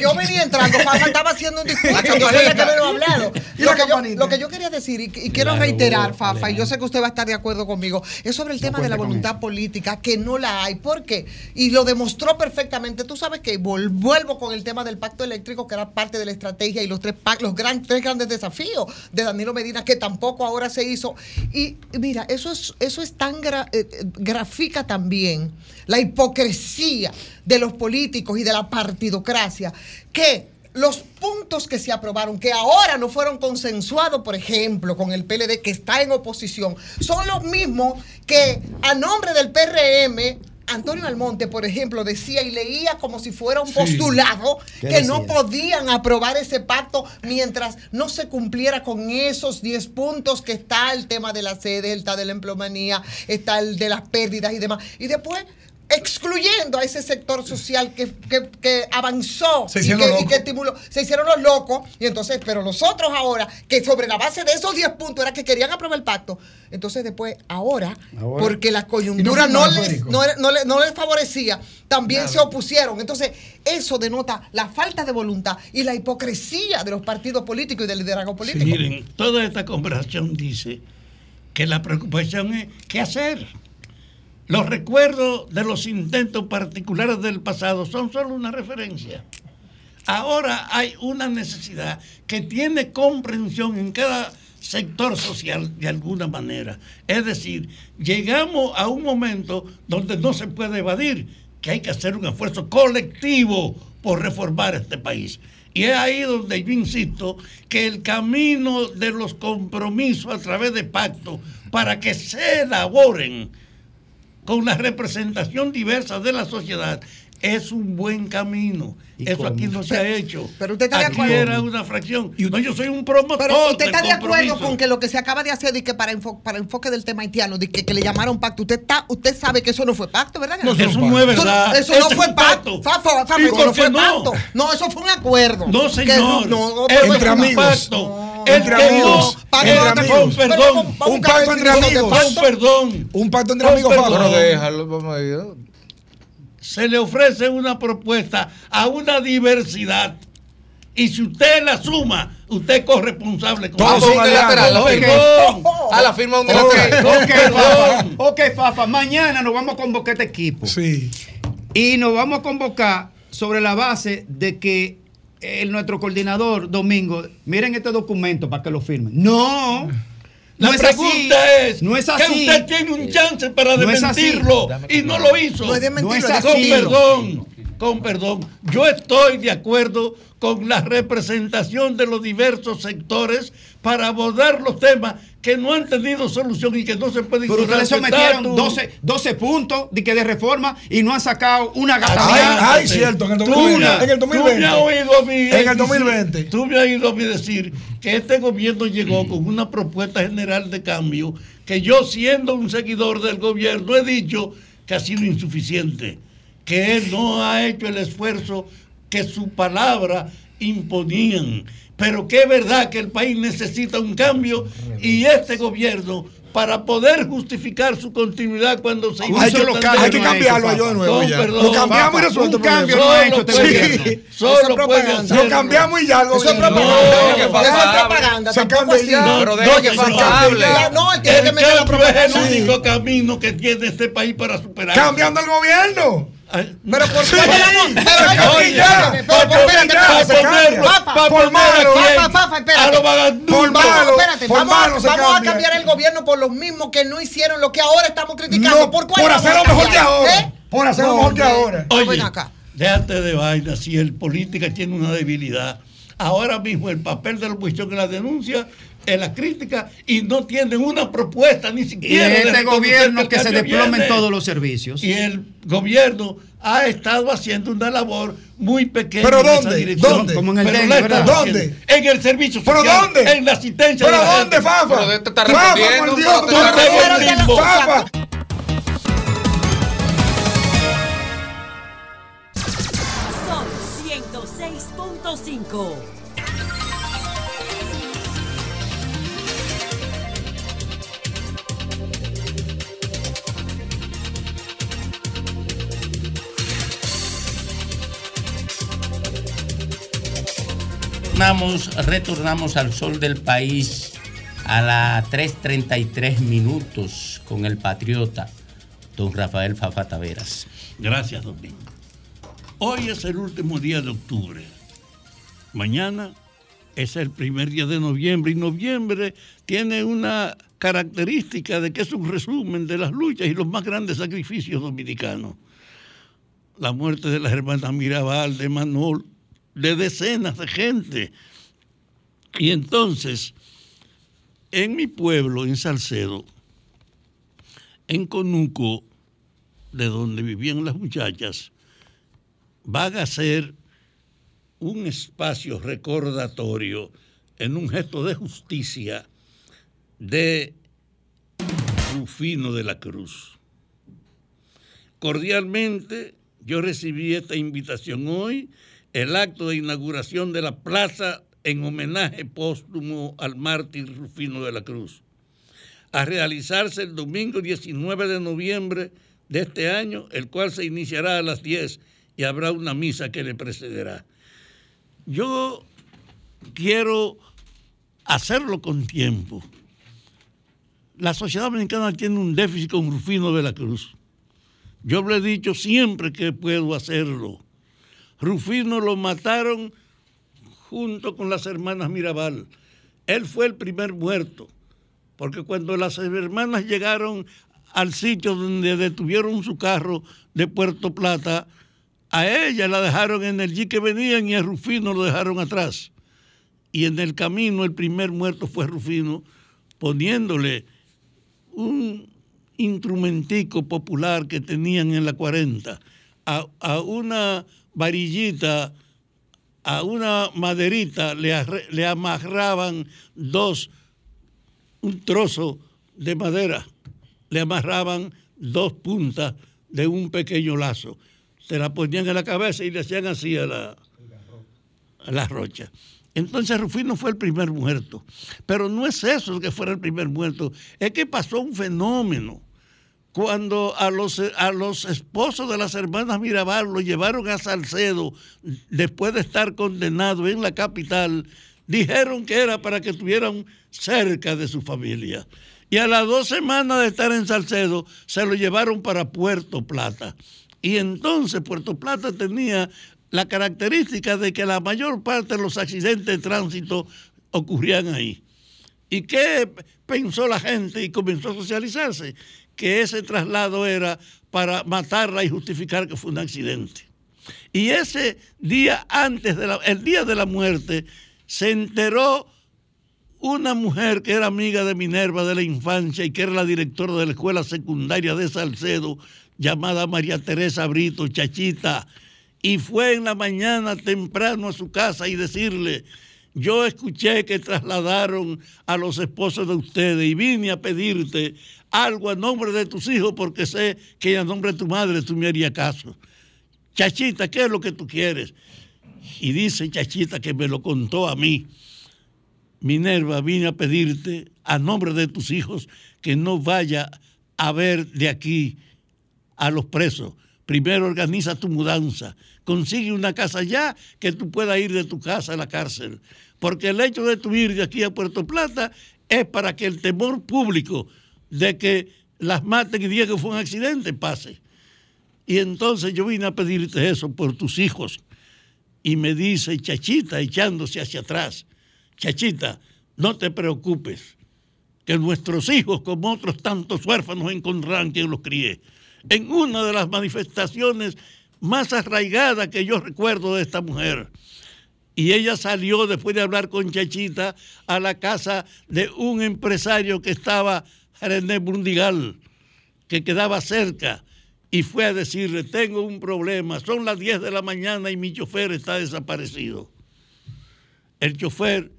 yo venía entrando, Fafa estaba haciendo un discurso. Lo he hablado. ¿Y Lo la que, yo, campanita? lo que yo quería decir, y, y quiero Claro, reiterar, Fafa, y yo sé que usted va a estar de acuerdo conmigo, es sobre el tema de la voluntad política, que no la hay. ¿Por qué? Y lo demostró perfectamente. Tú sabes que vuelvo con el tema del pacto eléctrico, que era parte de la estrategia, y los tres, los gran, tres grandes desafíos de Danilo Medina, que tampoco ahora se hizo. Y mira, eso es, eso es tan gra- eh, eh, grafica también la hipocresía de los políticos y de la partidocracia, que los puntos que se aprobaron, que ahora no fueron consensuados, por ejemplo, con el PLD que está en oposición, son los mismos que a nombre del PRM, Antonio Almonte, por ejemplo, decía y leía como si fuera un postulado ¿Qué que no podían aprobar ese pacto mientras no se cumpliera con esos 10 puntos que está el tema de la sede, está de la empleomanía, está el de las pérdidas y demás. Y después excluyendo a ese sector social que, que- que avanzó y que, y locos. que estimuló, se hicieron los locos, y entonces, pero los otros ahora, que sobre la base de esos 10 puntos era que querían aprobar el pacto, entonces después, ahora, Ahora. porque la coyuntura no, les, no, no le- no les favorecía, también se opusieron. Entonces, eso denota la falta de voluntad y la hipocresía de los partidos políticos y del liderazgo Sí, político. miren, toda esta conversación dice que la preocupación es qué hacer. Los recuerdos de los intentos particulares del pasado son solo una referencia. Ahora hay una necesidad que tiene comprensión en cada sector social de alguna manera. Es decir, llegamos a un momento donde no se puede evadir que hay que hacer un esfuerzo colectivo por reformar este país. Y es ahí donde yo insisto que el camino de los compromisos a través de pactos para que se elaboren con la representación diversa de la sociedad es un buen camino. ¿Y Eso aquí no se ha hecho. pero usted está de aquí acuerdo. era una fracción. No, yo soy un promotor. Pero usted está de acuerdo con que lo que se acaba de hacer y que para, enfo- para enfoque del tema haitiano, de que, que le llamaron pacto, usted está, usted sabe que eso no fue pacto, ¿verdad? No, eso no es verdad. Eso, no fue pacto. pacto. Fafa, Fafa, ¿Y eso no fue no? pacto. No, eso fue un acuerdo. No, Que señor. no, no, amigos. El Entre que amigos. no- entre con amigos. perdón. Un pacto entre de amigos. Con perdón. Un pacto entre amigos. Pero déjalo, vamos a ir. Se le ofrece una propuesta a una diversidad y si usted la suma, usted es corresponsable con Todos unilateral. A la firma unilateral. ok, Fafa. Ok, Fafa. Mañana nos vamos a convocar este equipo. Sí. Y nos vamos a convocar sobre la base de que el, nuestro coordinador, Domingo, miren este documento para que lo firmen. No. La no es pregunta así. es no es que así. usted tiene un chance para No así. desmentirlo y no lo hizo. No es desmentirlo, es con así. perdón, con perdón. Yo estoy de acuerdo con la representación de los diversos sectores para abordar los temas que no han tenido solución y que no se pueden Pero ustedes sometieron Estatus. 12, 12 puntos de, que de reforma y no han sacado una gata. Ay, ay, cierto, en el 2020. En el 2020. Tú me has oído En el decir- 2020. Tú me has oído a mí decir que este gobierno llegó con una propuesta general de cambio que yo siendo un seguidor del gobierno he dicho que ha sido insuficiente, que él no ha hecho el esfuerzo que su palabra imponían, pero que es verdad que el país necesita un cambio y este gobierno para poder justificar su continuidad cuando se Hay que- hay que cambiarlo yo de nuevo Con ya. perdón. Lo cambiamos y resuelto Un el cambio problema. no ha hecho Solo este puede-. Solo propaganda. Lo cambiamos y ya el Eso es propaganda. No, Eso es propaganda. Se cambia ya. No, no, que. No, él tiene que El meter la cambio es el propaganda. único camino que tiene este país para superar. Cambiando el gobierno. Pero por qué vamos- Por malo. A lo. Por malo, vamos, cambiar el gobierno por los mismos que no hicieron lo que ahora estamos criticando. ¿Por cuál por vamos a hacerlo mejor que ahora. ¿Eh? Por hacerlo No, mejor que ahora. Oye, déjate de vaina, si el política tiene una debilidad. Ahora mismo el papel de la oposición es la denuncia, es la crítica y no tienen una propuesta ni Y siquiera. de este gobierno el que se desplomen viene. todos los servicios. Y el gobierno ha estado haciendo una labor muy pequeña. ¿Pero en esa dónde? dirección. ¿Dónde? Como en el Pero. ¿Dónde? En el servicio ¿Pero social. dónde? En la asistencia. ¿Pero de la dónde, gente. Fafa? Pero está Fafa, por Dios, pero tú te. Fafa. Son 106.5. Retornamos, al sol del país a las 3.33 minutos con el patriota, don Rafael Fafa Taveras. Gracias, Domingo. Hoy es el último día de octubre. Mañana es el primer día de noviembre y noviembre tiene una característica de que es un resumen de las luchas y los más grandes sacrificios dominicanos. La muerte de las hermanas Mirabal, de Manol, de decenas de gente. Y entonces, en mi pueblo, en Salcedo, en Conuco, de donde vivían las muchachas, van a ser un espacio recordatorio en un gesto de justicia de Rufino de la Cruz. Cordialmente, yo recibí esta invitación hoy, el acto de inauguración de la plaza en homenaje póstumo al mártir Rufino de la Cruz, a realizarse el domingo 19 de noviembre de este año, el cual se iniciará a las 10 y habrá una misa que le precederá. Yo quiero hacerlo con tiempo. La sociedad dominicana tiene un déficit con Rufino de la Cruz. Yo le he dicho siempre que puedo hacerlo. Rufino lo mataron junto con las hermanas Mirabal. Él fue el primer muerto, porque cuando las hermanas llegaron al sitio donde detuvieron su carro de Puerto Plata, a ella la dejaron en el jeep que venían y a Rufino lo dejaron atrás. Y en el camino el primer muerto fue Rufino, poniéndole un instrumentico popular que tenían en la 40 a, a una varillita, a una maderita le, amarraban dos, un trozo de madera, le amarraban dos puntas de un pequeño lazo. Se la ponían en la cabeza y le hacían así a la, a la rocha. Entonces Rufino fue el primer muerto. Pero no es eso que fuera el primer muerto, es que pasó un fenómeno. Cuando a los, a los esposos de las hermanas Mirabal lo llevaron a Salcedo después de estar condenado en la capital, dijeron que era para que estuvieran cerca de su familia. Y a las dos semanas de estar en Salcedo, se lo llevaron para Puerto Plata. Y entonces Puerto Plata tenía la característica de que la mayor parte de los accidentes de tránsito ocurrían ahí. ¿Y qué pensó la gente y comenzó a socializarse? Que ese traslado era para matarla y justificar que fue un accidente. Y ese día antes de la, el día de la muerte, se enteró una mujer que era amiga de Minerva de la infancia y que era la directora de la escuela secundaria de Salcedo, llamada María Teresa Brito, Chachita, y fue en la mañana temprano a su casa y decirle, yo escuché que trasladaron a los esposos de ustedes y vine a pedirte algo a nombre de tus hijos porque sé que a nombre de tu madre tú me harías caso. Chachita, ¿qué es lo que tú quieres? Y dice Chachita que me lo contó a mí. Minerva, vine a pedirte a nombre de tus hijos que no vaya a ver de aquí a los presos. Primero organiza tu mudanza, consigue una casa ya que tú puedas ir de tu casa a la cárcel. Porque el hecho de tu ir de aquí a Puerto Plata es para que el temor público de que las maten y digan que fue un accidente pase. Y entonces yo vine a pedirte eso por tus hijos. Y me dice Chachita echándose hacia atrás, Chachita, no te preocupes, que nuestros hijos, como otros tantos huérfanos, encontrarán quien los críe. En una de las manifestaciones más arraigadas que yo recuerdo de esta mujer. Y ella salió después de hablar con Chachita a la casa de un empresario que estaba, René Bundigal, que quedaba cerca, y fue a decirle, tengo un problema, son las 10 de la mañana y mi chofer está desaparecido. El chofer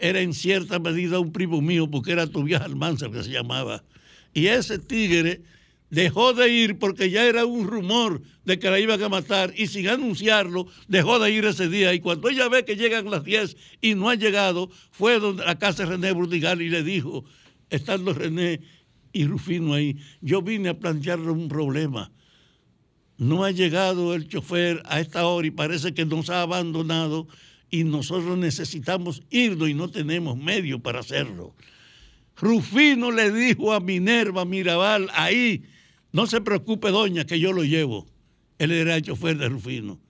era en cierta medida un primo mío, porque era Tobias Almanzar que se llamaba. Y ese tigre dejó de ir porque ya era un rumor de que la iban a matar y sin anunciarlo dejó de ir ese día. Y cuando ella ve que llegan las 10 y no ha llegado fue donde la casa de René Brudigal y le dijo estando René y Rufino ahí yo vine a plantearle un problema. No ha llegado el chofer a esta hora y parece que nos ha abandonado y nosotros necesitamos irnos y no tenemos medio para hacerlo Rufino le dijo a Minerva Mirabal ahí no se preocupe, doña, que yo lo llevo. Él era el chofer de Rufino.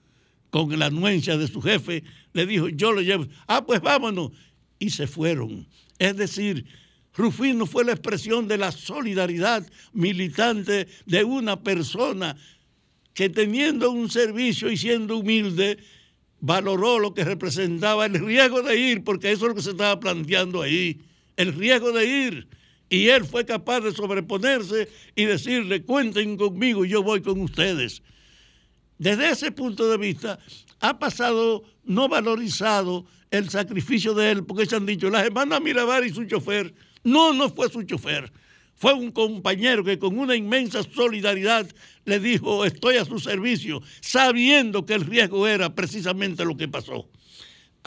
Con la anuencia de su jefe, le dijo, yo lo llevo. Ah, pues vámonos. Y se fueron. Es decir, Rufino fue la expresión de la solidaridad militante de una persona que teniendo un servicio y siendo humilde, valoró lo que representaba el riesgo de ir, porque eso es lo que se estaba planteando ahí, el riesgo de ir. Y él fue capaz de sobreponerse y decirle, cuenten conmigo, yo voy con ustedes. Desde ese punto de vista, ha pasado no valorizado el sacrificio de él, porque se han dicho, la hermana Mirabal y su chofer, no, no fue su chofer, fue un compañero que con una inmensa solidaridad le dijo, estoy a su servicio, sabiendo que el riesgo era precisamente lo que pasó.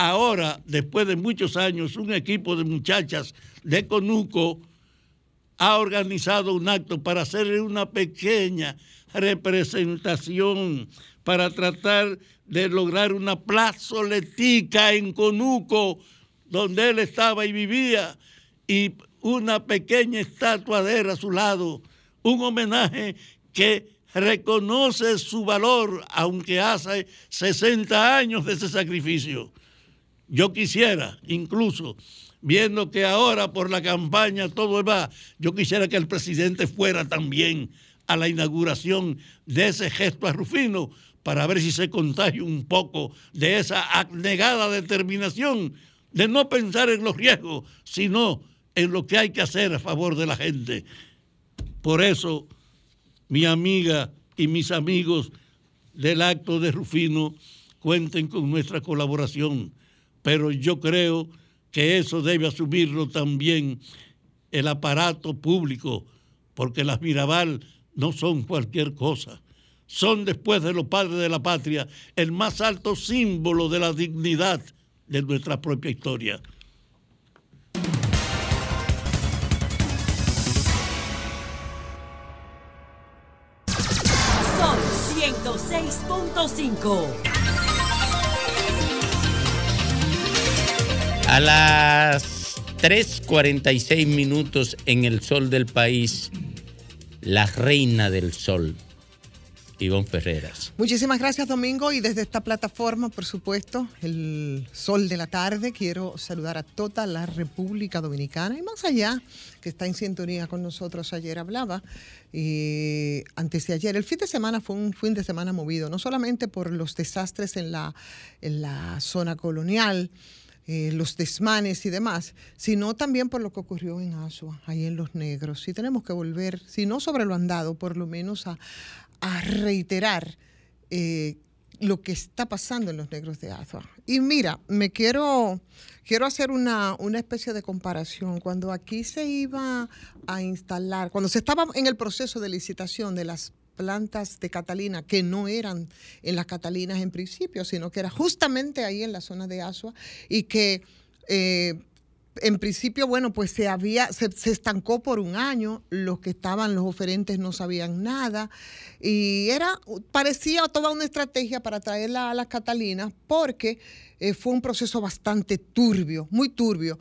Ahora, después de muchos años, un equipo de muchachas de Conuco, ha organizado un acto para hacerle una pequeña representación para tratar de lograr una plazoletica en Conuco, donde él estaba y vivía, y una pequeña estatua de él a su lado, un homenaje que reconoce su valor, aunque hace 60 años de ese sacrificio. Yo quisiera incluso viendo que ahora por la campaña todo va, yo quisiera que el presidente fuera también a la inauguración de ese gesto a Rufino para ver si se contagia un poco de esa abnegada determinación de no pensar en los riesgos, sino en lo que hay que hacer a favor de la gente. Por eso, mi amiga y mis amigos del acto de Rufino cuenten con nuestra colaboración, pero yo creo que eso debe asumirlo también el aparato público, porque las Mirabal no son cualquier cosa. Son después de los padres de la patria el más alto símbolo de la dignidad de nuestra propia historia. Sol 106.5. A las 3.46 minutos en el sol del país, la reina del sol, Ivonne Ferreras. Muchísimas gracias, Domingo. Y desde esta plataforma, por supuesto, el sol de la tarde, quiero saludar a toda la República Dominicana y más allá, que está en sintonía con nosotros. Ayer hablaba, y antes de ayer, el fin de semana fue un fin de semana movido, no solamente por los desastres en la, en la zona colonial, eh, los desmanes y demás, sino también por lo que ocurrió en Asua, ahí en Los Negros. Y tenemos que volver, si no sobre lo andado, por lo menos a, a reiterar eh, lo que está pasando en los negros de Asua. Y mira, me quiero, quiero hacer una, una especie de comparación. Cuando aquí se iba a instalar, cuando se estaba en el proceso de licitación de las plantas de Catalina que no eran en las Catalinas en principio, sino que era justamente ahí en la zona de Asua y que eh, en principio, bueno, pues se había, se, estancó por un año, los que estaban, los oferentes no sabían nada, y era, parecía toda una estrategia para traerla a las Catalinas, porque eh, fue un proceso bastante turbio, muy turbio.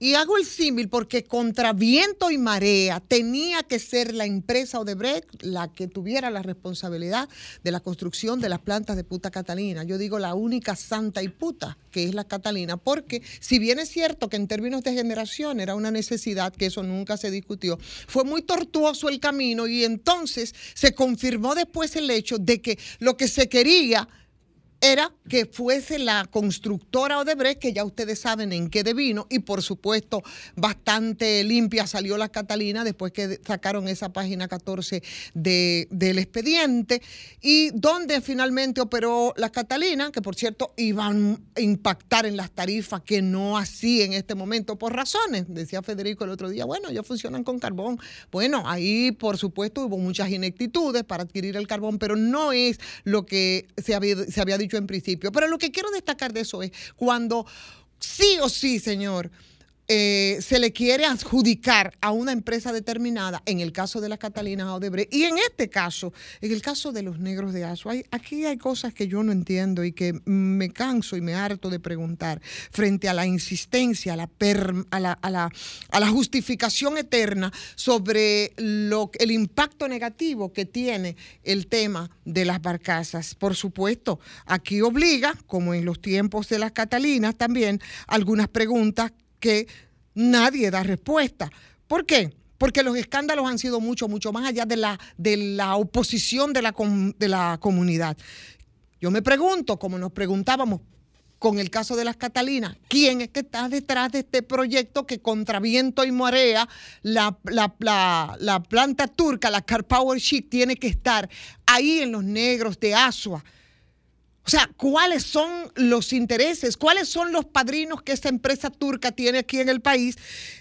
Y hago el símil porque contra viento y marea tenía que ser la empresa Odebrecht la que tuviera la responsabilidad de la construcción de las plantas de puta Catalina. Yo digo la única santa y puta que es la Catalina, porque si bien es cierto que en términos de generación era una necesidad, que eso nunca se discutió, fue muy tortuoso el camino y entonces se confirmó después el hecho de que lo que se quería era que fuese la constructora Odebrecht, que ya ustedes saben en qué devino, y por supuesto bastante limpia salió la Catalina después que sacaron esa página 14 de, del expediente, y donde finalmente operó la Catalina, que por cierto iban a impactar en las tarifas que no así en este momento por razones, decía Federico el otro día, bueno, ya funcionan con carbón. Bueno, ahí por supuesto hubo muchas ineptitudes para adquirir el carbón, pero no es lo que se había, se había dicho en principio. Pero lo que quiero destacar de eso es cuando sí o sí, señor, eh, se le quiere adjudicar a una empresa determinada, en el caso de las Catalinas Odebrecht, y en este caso, en el caso de los negros de Aso, aquí hay cosas que yo no entiendo y que me canso y me harto de preguntar frente a la insistencia, a la, per- a la, a la- a la justificación eterna sobre lo, el impacto negativo que tiene el tema de las barcazas. Por supuesto, aquí obliga, como en los tiempos de las Catalinas también, algunas preguntas que nadie da respuesta. ¿Por qué? Porque los escándalos han sido mucho, mucho más allá de la, de la oposición de la, de la comunidad. Yo me pregunto, como nos preguntábamos con el caso de las Catalinas, ¿quién es que está detrás de este proyecto que contra viento y marea la, la- la- la planta turca, la Car Power Ship, tiene que estar ahí en los negros de Asua? O sea, ¿cuáles son los intereses? ¿Cuáles son los padrinos que esta empresa turca tiene aquí en el país?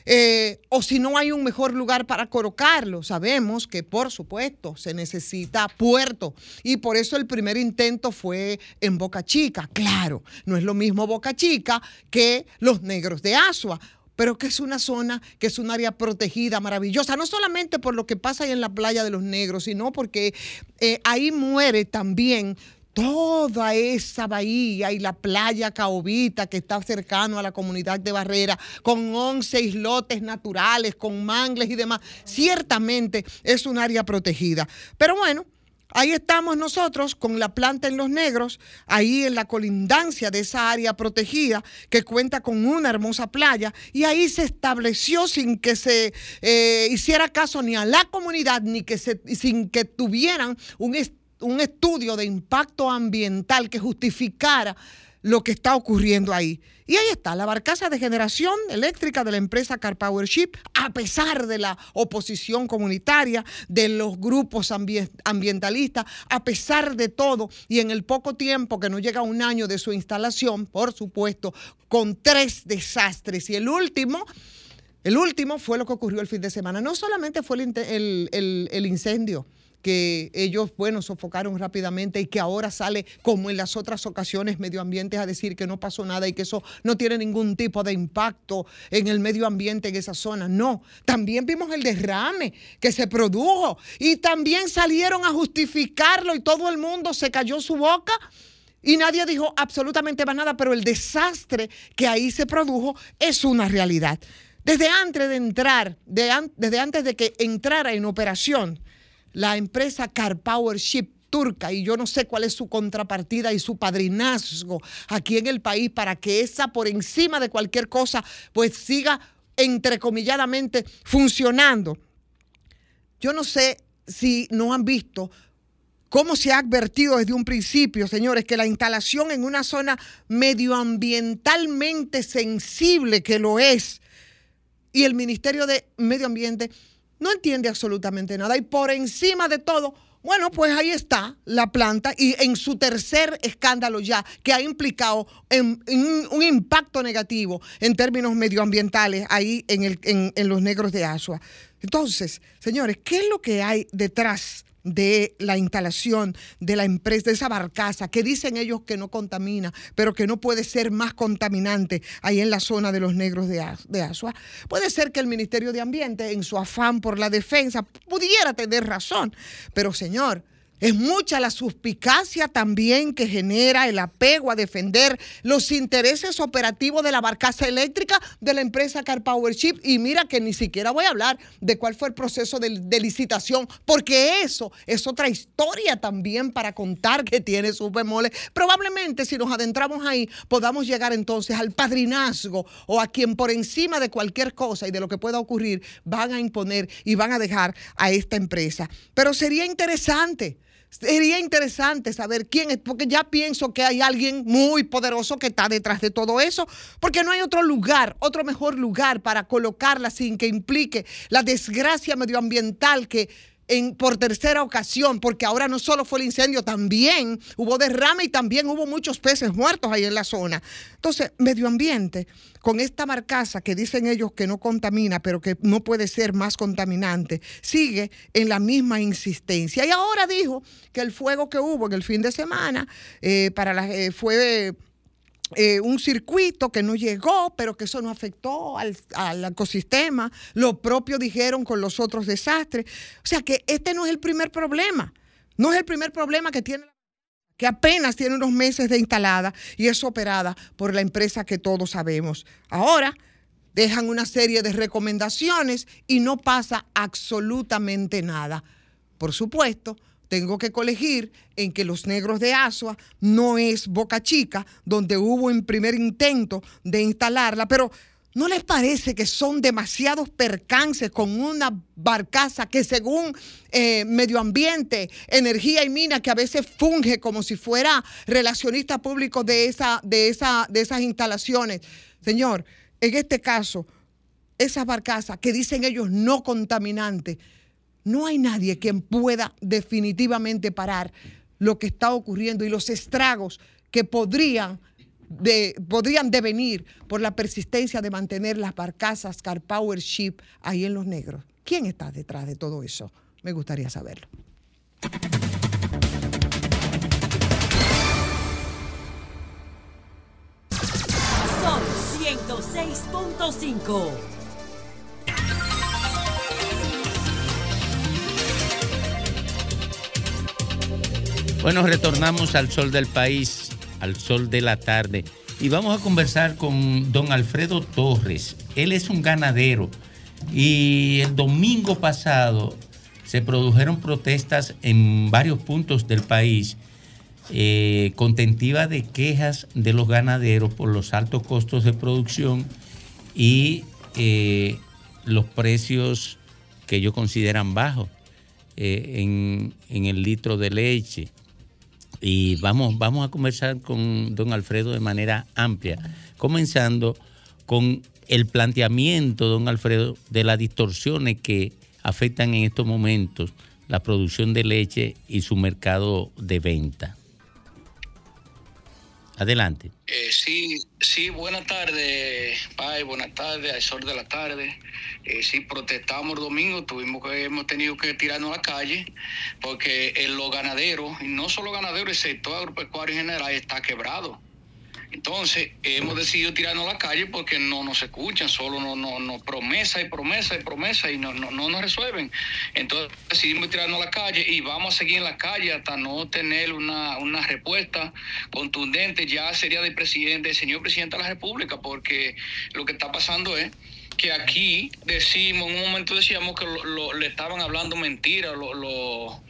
Eh, o si no hay un mejor lugar para colocarlo. Sabemos que, por supuesto, se necesita puerto. Y por eso el primer intento fue en Boca Chica. Claro, no es lo mismo Boca Chica que los negros de Asua pero que es una zona, que es un área protegida, maravillosa, no solamente por lo que pasa ahí en la playa de los negros, sino porque eh, ahí muere también toda esa bahía y la playa Caobita que está cercano a la comunidad de Barrera, con 11 islotes naturales, con mangles y demás, ciertamente es un área protegida. Pero bueno, Ahí estamos nosotros con la planta en Los Negros, ahí en la colindancia de esa área protegida que cuenta con una hermosa playa y ahí se estableció sin que se eh, hiciera caso ni a la comunidad ni que se, sin que tuvieran un, est- un estudio de impacto ambiental que justificara lo que está ocurriendo ahí. Y ahí está, la barcaza de generación eléctrica de la empresa Car Power Ship, a pesar de la oposición comunitaria, de los grupos ambien- ambientalistas, a pesar de todo, y en el poco tiempo que no llega un año de su instalación, por supuesto, con tres desastres. Y el último, el último fue lo que ocurrió el fin de semana. No solamente fue el- el- el incendio que ellos, bueno, sofocaron rápidamente y que ahora sale, como en las otras ocasiones, medio ambiente a decir que no pasó nada y que eso no tiene ningún tipo de impacto en el medio ambiente en esa zona. No, también vimos el derrame que se produjo y también salieron a justificarlo y todo el mundo se cayó su boca y nadie dijo absolutamente más nada, pero el desastre que ahí se produjo es una realidad. Desde antes de entrar, de an- desde antes de que entrara en operación la empresa Car Power Ship turca y yo no sé cuál es su contrapartida y su padrinazgo aquí en el país para que esa por encima de cualquier cosa pues siga entrecomilladamente funcionando. Yo no sé si no han visto cómo se ha advertido desde un principio, señores, que la instalación en una zona medioambientalmente sensible que lo es, y el Ministerio de Medio Ambiente no entiende absolutamente nada. Y por encima de todo, bueno, pues ahí está la planta y en su tercer escándalo ya, que ha implicado un impacto negativo en términos medioambientales ahí en, el, en, en los negros de Asua. Entonces, señores, ¿qué es lo que hay detrás? De la instalación de la empresa, de esa barcaza, que dicen ellos que no contamina, pero que no puede ser más contaminante ahí en la zona de los negros de, de Asua. Puede ser que el Ministerio de Ambiente, en su afán por la defensa, pudiera tener razón, pero señor, es mucha la suspicacia también que genera el apego a defender los intereses operativos de la barcaza eléctrica de la empresa Car Power Ship. Y mira que ni siquiera voy a hablar de cuál fue el proceso de, de licitación, porque eso es otra historia también para contar que tiene sus bemoles. Probablemente si nos adentramos ahí podamos llegar entonces al padrinazgo o a quien por encima de cualquier cosa y de lo que pueda ocurrir van a imponer y van a dejar a esta empresa. Pero sería interesante. Sería interesante saber quién es, porque ya pienso que hay alguien muy poderoso que está detrás de todo eso, porque no hay otro lugar, otro mejor lugar para colocarla sin que implique la desgracia medioambiental que por tercera ocasión, porque ahora no solo fue el incendio, también hubo derrame y también hubo muchos peces muertos ahí en la zona. Entonces, medio ambiente, con esta barcaza que dicen ellos que no contamina, pero que no puede ser más contaminante, sigue en la misma insistencia. Y ahora dijo que el fuego que hubo en el fin de semana eh, para la, eh, fue un circuito que no llegó, pero que eso no afectó al, al ecosistema. Lo propio dijeron con los otros desastres. O sea que este no es el primer problema. No es el primer problema que tiene que apenas tiene unos meses de instalada y es operada por la empresa que todos sabemos. Ahora dejan una serie de recomendaciones y no pasa absolutamente nada. Por supuesto, tengo que colegir en que los negros de Asua no es Boca Chica, donde hubo un primer intento de instalarla, pero ¿no les parece que son demasiados percances con una barcaza que según eh, medio ambiente, energía y mina, que a veces funge como si fuera relacionista público de, esa, de, esa, de esas instalaciones? Señor, en este caso, esas barcazas que dicen ellos no contaminantes, no hay nadie quien pueda definitivamente parar lo que está ocurriendo y los estragos que podrían, podrían devenir por la persistencia de mantener las barcazas Car Power Ship ahí en Los Negros. ¿Quién está detrás de todo eso? Me gustaría saberlo. Sol 106.5. Bueno, retornamos al sol del país, al sol de la tarde. Y vamos a conversar con don Alfredo Torres. Él es un ganadero. Y el domingo pasado se produjeron protestas en varios puntos del país eh, contentiva de quejas de los ganaderos por los altos costos de producción y eh, los precios que ellos consideran bajos eh, en, en el litro de leche. Y vamos, vamos a conversar con don Alfredo de manera amplia, comenzando con el planteamiento, don Alfredo, de las distorsiones que afectan en estos momentos la producción de leche y su mercado de venta. Adelante. Eh, sí, sí, buenas tardes, Pai, buenas tardes, al sol de la tarde. Eh, sí, protestamos el domingo, tuvimos que, hemos tenido que tirarnos a la calle, porque los ganaderos, y no solo ganaderos, el sector agropecuario en general está quebrado. Entonces, hemos decidido tirarnos a la calle porque no nos escuchan, solo nos no, no, promesa y promesa y promesa y no, no, no nos resuelven. Entonces, decidimos tirarnos a la calle y vamos a seguir en la calle hasta no tener una, una respuesta contundente. Ya sería del presidente, señor presidente de la República, porque lo que está pasando es que aquí decimos, en un momento decíamos que le estaban hablando mentiras lo- lo- lo-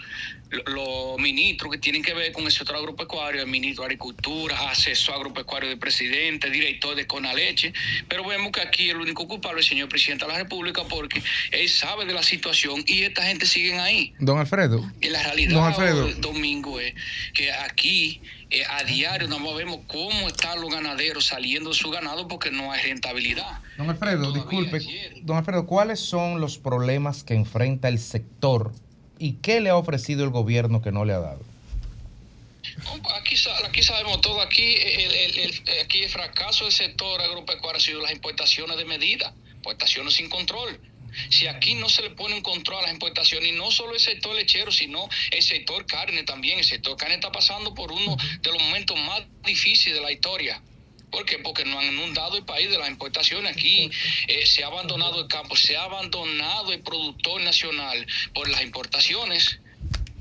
los ministros que tienen que ver con el sector agropecuario, el ministro de Agricultura, asesor agropecuario del presidente, director de Conaleche, pero vemos que aquí el único culpable es el señor presidente de la República porque él sabe de la situación y esta gente siguen ahí. Don Alfredo. Y la realidad, Don Alfredo. Domingo, es que aquí eh, a diario más vemos cómo están los ganaderos saliendo de su ganado porque no hay rentabilidad. Don Alfredo, disculpe. Don Alfredo, ¿cuáles son los problemas que enfrenta el sector y qué le ha ofrecido el gobierno que no le ha dado? Aquí, sa- aquí sabemos todo, aquí el, el- el- aquí el fracaso del sector agropecuario ha sido las importaciones de medida, importaciones sin control. Si aquí no se le pone un control a las importaciones, y no solo el sector lechero, sino el sector carne también, el sector carne está pasando por uno de los momentos más difíciles de la historia. ¿Por qué? Porque no han inundado el país de las importaciones. Aquí eh, se ha abandonado el campo, se ha abandonado el productor nacional por las importaciones.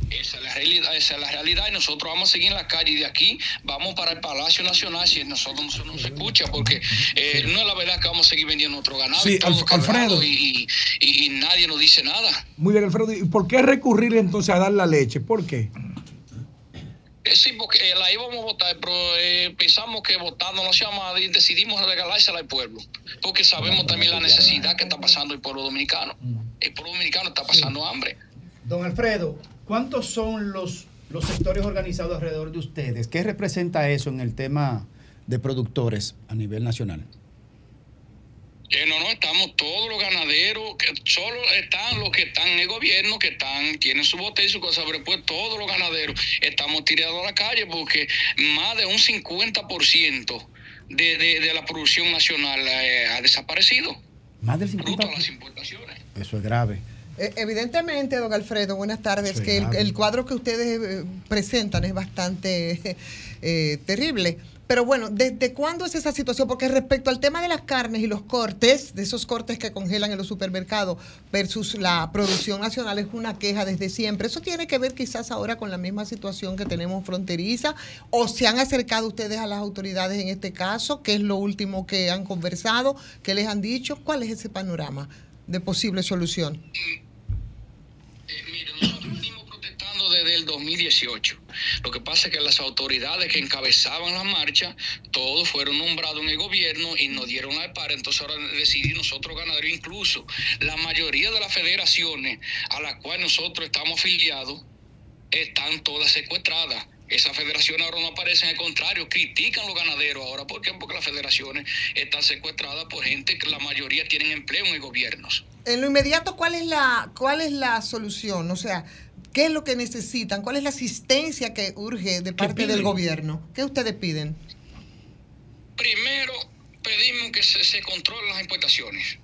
Esa es la realidad, esa es la realidad y nosotros vamos a seguir en la calle y de aquí vamos para el Palacio Nacional si nosotros no, se escucha porque eh, no es la verdad que vamos a seguir vendiendo nuestro ganado Sí, y todo Alf- quebrado Alfredo. y, y- y nadie nos dice nada. Muy bien, Alfredo. ¿Y por qué recurrir entonces a dar la leche? ¿Por qué? Eh, sí, porque eh, la íbamos a votar, pero eh, pensamos que votando no se llama y decidimos regalársela al pueblo, porque sabemos también la necesidad que está pasando el pueblo dominicano. El pueblo dominicano está pasando hambre. Don Alfredo, ¿cuántos son los, los sectores organizados alrededor de ustedes? ¿Qué representa eso en el tema de productores a nivel nacional? Eh, no, no, estamos todos los ganaderos, que solo están los que están en el gobierno, que están, tienen su botella y su cosa, pero pues todos los ganaderos estamos tirados a la calle porque más de un 50% de, de, de la producción nacional eh, ha desaparecido. Más del Fruto 50%. a las importaciones. Eso es grave. Eh, Evidentemente, don Alfredo, buenas tardes, Sí, que el, cuadro que ustedes presentan es bastante eh, terrible. Pero bueno, ¿desde cuándo es esa situación? Porque respecto al tema de las carnes y los cortes, de esos cortes que congelan en los supermercados versus la producción nacional, es una queja desde siempre. ¿Eso tiene que ver quizás ahora con la misma situación que tenemos fronteriza? ¿O se han acercado ustedes a las autoridades en este caso? ¿Qué es lo último que han conversado? ¿Qué les han dicho? ¿Cuál es ese panorama de posible solución? protestando desde el 2018. Lo que pasa es que las autoridades que encabezaban la marcha, todos fueron nombrados en el gobierno y nos dieron la par. Entonces ahora decidimos nosotros ganaderos, incluso la mayoría de las federaciones a las cuales nosotros estamos afiliados, están todas secuestradas. Esas federaciones ahora no aparecen, al contrario, critican los ganaderos ahora. ¿Por qué? Porque las federaciones están secuestradas por gente que la mayoría tienen empleo en el gobierno. En lo inmediato, ¿cuál es la, cuál es la solución? O sea, ¿qué es lo que necesitan? ¿Cuál es la asistencia que urge de parte del gobierno? ¿Qué ustedes piden? Primero, pedimos que se, se controlen las importaciones.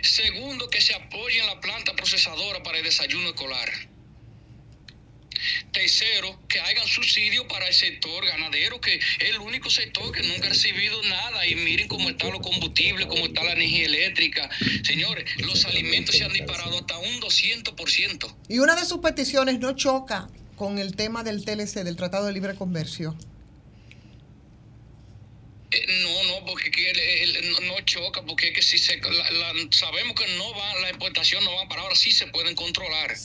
Segundo, que se apoye en la planta procesadora para el desayuno escolar. Tercero, que hagan subsidio para el sector ganadero, que es el único sector que nunca ha recibido nada. Y miren cómo están los combustibles, cómo está la energía eléctrica. Señores, los alimentos se han disparado hasta un 200%. Y una de sus peticiones no choca con el tema del TLC, del Tratado de Libre Comercio. Eh, no, no, porque que el- el- no- no choca, porque es que si se, la- la- sabemos que no va, la importación no va para ahora, sí se pueden controlar.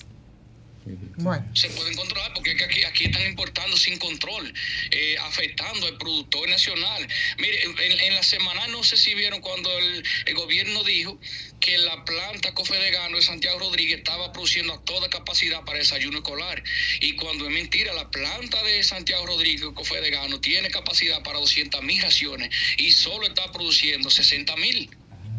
Se pueden controlar porque es que aquí, están importando sin control, eh, afectando al productor nacional. Mire, en, la semana no sé si vieron cuando el, el gobierno dijo que la planta Cofedegano de Santiago Rodríguez estaba produciendo a toda capacidad para desayuno escolar. Y cuando es mentira, la planta de Santiago Rodríguez Cofedegano tiene capacidad para 200 mil raciones y solo está produciendo 60 mil.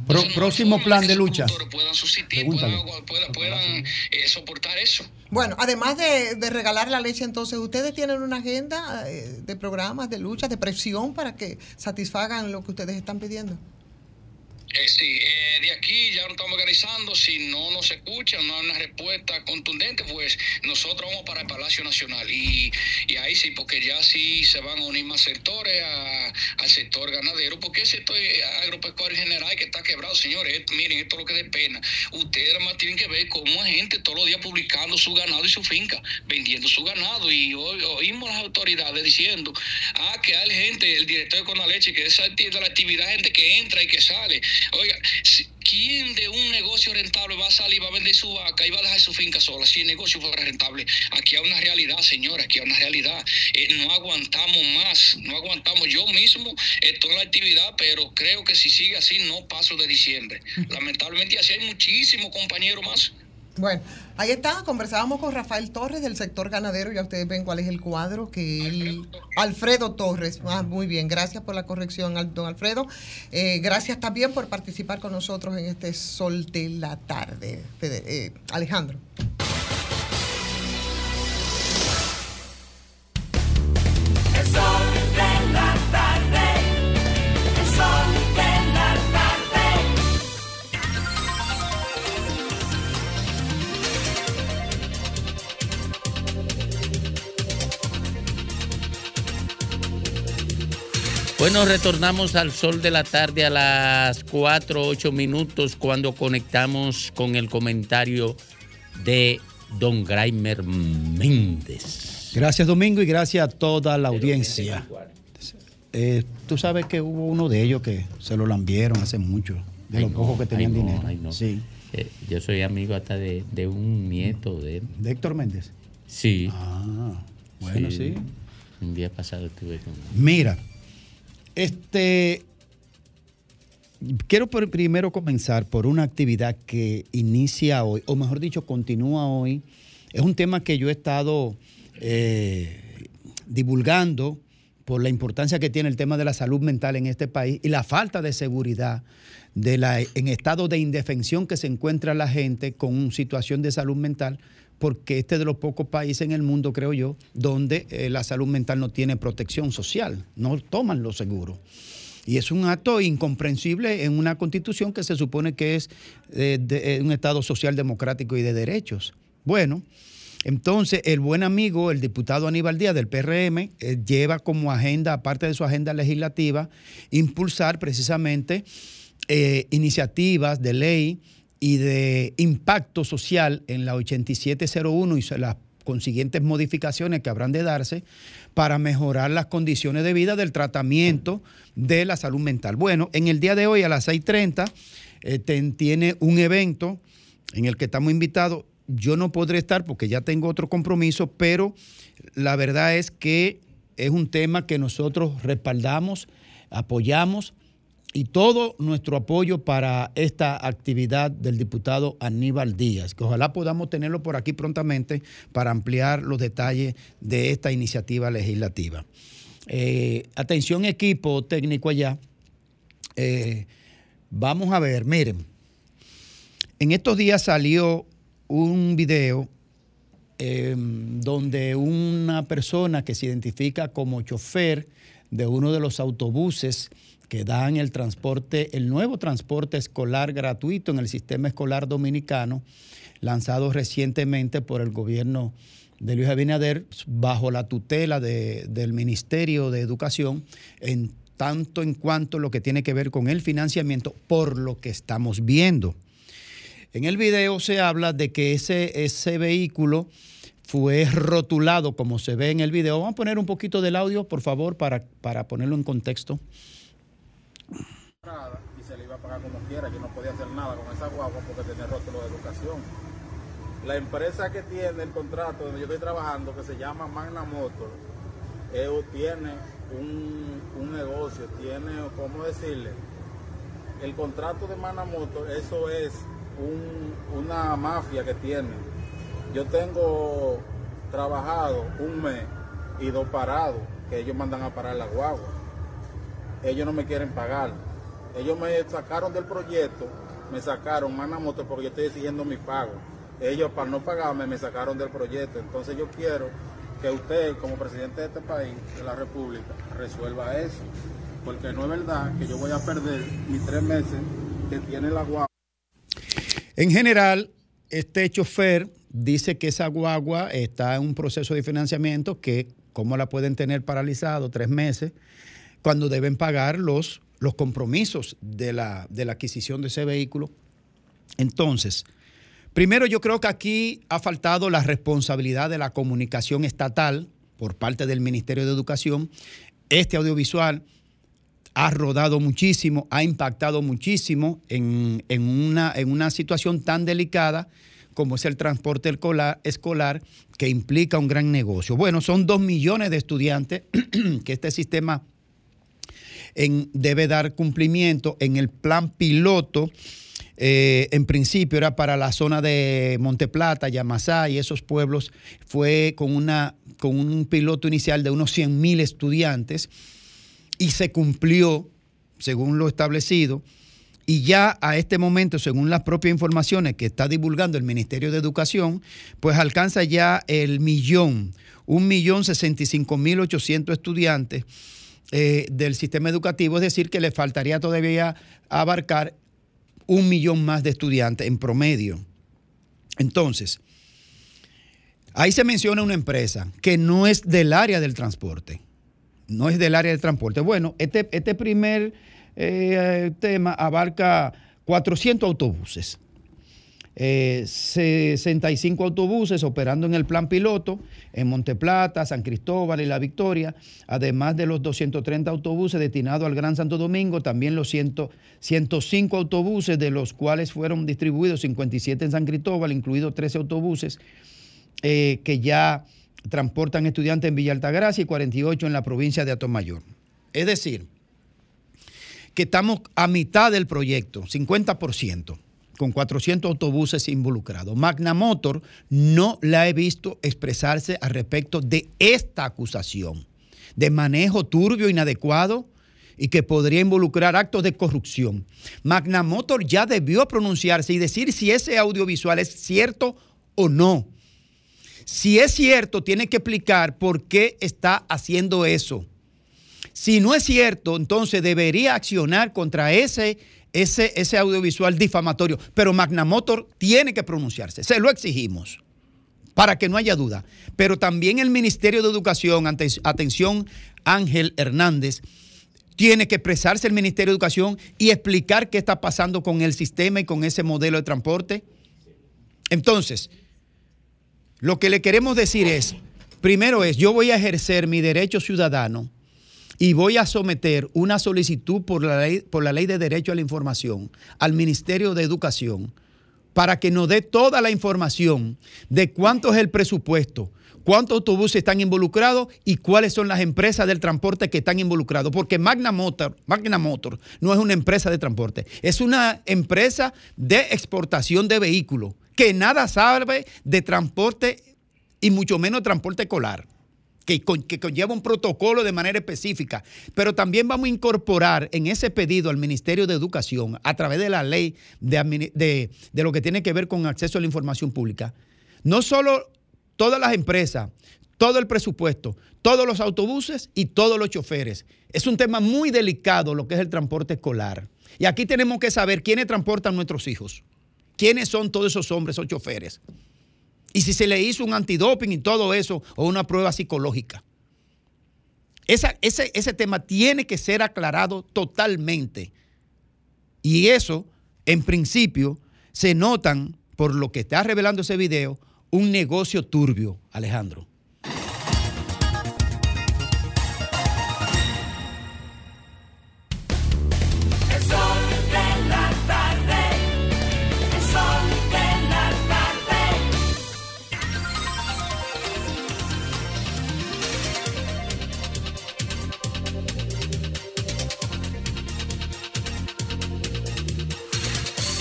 Pro- próximo plan de lucha. Puedan subsistir, Pregúntale. puedan, puedan- puedan, eh, soportar eso. Bueno, además de, de regalar la leche, entonces, ¿ustedes tienen una agenda eh, de programas, de lucha, de presión para que satisfagan lo que ustedes están pidiendo? Eh, sí, eh, de aquí ya nos estamos organizando. Si no nos escuchan, no hay una respuesta contundente, pues nosotros vamos para el Palacio Nacional. Y, ahí sí, porque ya sí se van a unir más sectores al sector ganadero, porque el sector agropecuario en general que está quebrado, señores. miren, esto es lo que da pena. Ustedes además tienen que ver cómo hay gente todos los días publicando su ganado y su finca, vendiendo su ganado. Y hoy oímos las autoridades diciendo, ah, que hay gente, el director de Conaleche, que esa de la actividad, gente que entra y que sale. Oiga, ¿quién de un negocio rentable va a salir, va a vender su vaca y va a dejar su finca sola si el negocio fuera rentable? Aquí hay una realidad, señora, aquí hay una realidad. Eh, no aguantamos más, no aguantamos. Yo mismo estoy en la actividad, pero creo que si sigue así no paso de diciembre. Lamentablemente así hay muchísimos compañeros más. Bueno, ahí está, conversábamos con Rafael Torres del sector ganadero, ya ustedes ven cuál es el cuadro que él... Alfredo Torres, ah, muy bien, gracias por la corrección, don Alfredo. Eh, gracias también por participar con nosotros en este sol de la tarde. Eh, Alejandro. Bueno, retornamos al sol de la tarde a las 4, 8 minutos cuando conectamos con el comentario de don Graimer Méndez. Gracias Domingo y gracias a toda la audiencia. Eh, Tú sabes que hubo uno de ellos que se lo lambieron hace mucho, de Ay, los no, pocos que tenían ay, no, dinero. ay, no. Sí. Eh, yo soy amigo hasta de, de un nieto de él. ¿De Héctor Méndez? Sí. Ah, bueno, sí. Un día pasado estuve con él. Mira, este. Quiero primero comenzar por una actividad que inicia hoy, o mejor dicho, continúa hoy. Es un tema que yo he estado eh, divulgando por la importancia que tiene el tema de la salud mental en este país y la falta de seguridad de la, en estado de indefensión que se encuentra la gente con situación de salud mental, porque este es de los pocos países en el mundo, creo yo, donde eh, la salud mental no tiene protección social, no toman los seguros. Y es un acto incomprensible en una constitución que se supone que es eh, de- eh, un Estado social democrático y de derechos. Bueno, entonces el buen amigo, el diputado Aníbal Díaz del PRM, lleva como agenda, aparte de su agenda legislativa, impulsar precisamente iniciativas de ley y de impacto social en la 8701 y las consiguientes modificaciones que habrán de darse para mejorar las condiciones de vida del tratamiento de la salud mental. Bueno, en el día de hoy a las 6.30 eh, tiene un evento en el que estamos invitados. Yo no podré estar porque ya tengo otro compromiso, pero la verdad es que es un tema que nosotros respaldamos, apoyamos y todo nuestro apoyo para esta actividad del diputado Aníbal Díaz, que ojalá podamos tenerlo por aquí prontamente para ampliar los detalles de esta iniciativa legislativa. Eh, atención equipo técnico allá. Eh, vamos a ver, miren, en estos días salió un video eh, donde una persona que se identifica como chofer de uno de los autobuses que dan el transporte, el nuevo transporte escolar gratuito en el sistema escolar dominicano, lanzado recientemente por el gobierno de Luis Abinader bajo la tutela de- del Ministerio de Educación, en tanto en cuanto lo que tiene que ver con el financiamiento, por lo que estamos viendo. En el video se habla de que ese, ese vehículo fue rotulado como se ve en el video. Vamos a poner un poquito del audio, por favor, para, para ponerlo en contexto. Y se le iba a pagar como quiera. Yo no podía hacer nada con esa guagua porque tenía rótulo de educación. La empresa que tiene el contrato donde yo estoy trabajando, que se llama Magna Motor, eh, tiene un, un negocio, tiene, ¿cómo decirle? El contrato de Magna Motor, eso es un- una mafia que tiene. Yo tengo trabajado un mes y dos parados, que ellos mandan a parar la guagua ellos no me quieren pagar. Ellos me sacaron del proyecto, me sacaron Magna Motor porque yo estoy exigiendo mi pago. Ellos para no pagarme me sacaron del proyecto. Entonces yo quiero que usted como presidente de este país, de la República, resuelva eso. Porque no es verdad que yo voy a perder mis tres meses que tiene la guagua. En general, este chofer dice que esa guagua está en un proceso de financiamiento que, ¿cómo la pueden tener paralizado tres meses? Cuando deben pagar los, los compromisos de la, de la adquisición de ese vehículo. Entonces, primero yo creo que aquí ha faltado la responsabilidad de la comunicación estatal por parte del Ministerio de Educación. Este audiovisual ha rodado muchísimo, ha impactado muchísimo en, en una, en una situación tan delicada como es el transporte escolar, escolar, que implica un gran negocio. Bueno, son dos millones de estudiantes que este sistema debe dar cumplimiento en el plan piloto. eh, en principio era para la zona de Monteplata, Yamasá y esos pueblos. Fue con, una, con un piloto inicial de unos 100 mil estudiantes y se cumplió según lo establecido. Y ya a este momento, según las propias informaciones que está divulgando el Ministerio de Educación, pues alcanza ya el millón, un millón sesenta y cinco mil ochocientos estudiantes eh, del sistema educativo, es decir, que le faltaría todavía abarcar un millón más de estudiantes en promedio. Entonces, ahí se menciona una empresa que no es del área del transporte, no es del área del transporte. Bueno, este, este primer eh, tema abarca 400 autobuses. Eh, 65 autobuses operando en el plan piloto en Monteplata, San Cristóbal y La Victoria, además de los 230 autobuses destinados al Gran Santo Domingo, también los 100 105 autobuses, de los cuales fueron distribuidos 57 en San Cristóbal, incluidos 13 autobuses eh, que ya transportan estudiantes en Villa Altagracia y 48 en la provincia de Atomayor. Es decir, que estamos a mitad del proyecto, 50%, con 400 autobuses involucrados. Magna Motor no la he visto expresarse al respecto de esta acusación de manejo turbio, inadecuado y que podría involucrar actos de corrupción. Magna Motor ya debió pronunciarse y decir si ese audiovisual es cierto o no. Si es cierto, tiene que explicar por qué está haciendo eso. Si no es cierto, entonces debería accionar contra ese, ese, ese audiovisual difamatorio. Pero Magna Motor tiene que pronunciarse, se lo exigimos, para que no haya duda. Pero también el Ministerio de Educación, atención Ángel Hernández, tiene que expresarse el Ministerio de Educación y explicar qué está pasando con el sistema y con ese modelo de transporte. Entonces, lo que le queremos decir es, primero es, yo voy a ejercer mi derecho ciudadano y voy a someter una solicitud por la ley, de derecho a la información al Ministerio de Educación para que nos dé toda la información de cuánto es el presupuesto, cuántos autobuses están involucrados y cuáles son las empresas del transporte que están involucrados. Porque Magna Motor, Magna Motor no es una empresa de transporte, es una empresa de exportación de vehículos que nada sabe de transporte y mucho menos transporte escolar que, con- que conlleva un protocolo de manera específica, pero también vamos a incorporar en ese pedido al Ministerio de Educación, a través de la ley de lo que tiene que ver con acceso a la información pública, no solo todas las empresas, todo el presupuesto, todos los autobuses y todos los choferes. Es un tema muy delicado lo que es el transporte escolar. Y aquí tenemos que saber quiénes transportan nuestros hijos, quiénes son todos esos hombres o choferes. Y si se le hizo un antidoping y todo eso, o una prueba psicológica. Ese, ese tema tiene que ser aclarado totalmente. Y eso, en principio, se notan, por lo que está revelando ese video, un negocio turbio, Alejandro.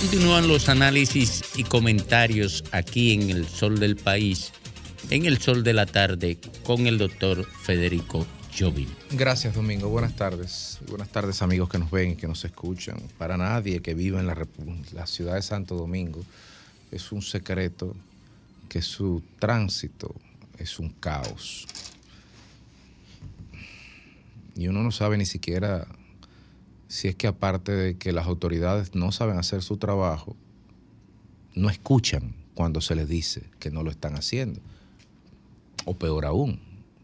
Continúan los análisis y comentarios aquí en el Sol del País, en el Sol de la Tarde, con el doctor Federico Jovin. Gracias, Domingo. Buenas tardes. Buenas tardes, amigos que nos ven y que nos escuchan. Para nadie que vive en la, la ciudad de Santo Domingo es un secreto que su tránsito es un caos. Y uno no sabe ni siquiera si es que aparte de que las autoridades no saben hacer su trabajo, no escuchan cuando se les dice que no lo están haciendo. O peor aún,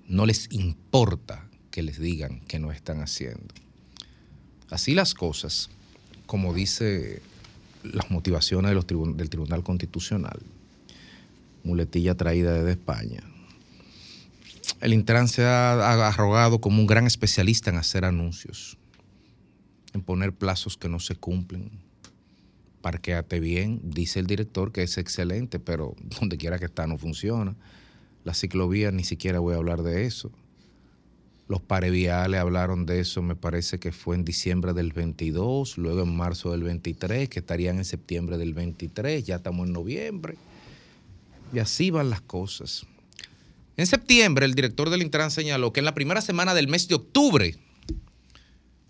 no les importa que les digan que no están haciendo. Así las cosas, como dice las motivaciones del Tribunal Constitucional, muletilla traída desde España. El Intran se ha arrogado como un gran especialista en hacer anuncios. En poner plazos que no se cumplen. Parquéate bien, dice el director que es excelente, pero donde quiera que está no funciona. Las ciclovías ni siquiera voy a hablar de eso. Los pareviales hablaron de eso, me parece que fue en diciembre del 22, luego en marzo del 23, que estarían en septiembre del 23, ya estamos en noviembre. Y así van las cosas. En septiembre, el director del Intran señaló que en la primera semana del mes de octubre,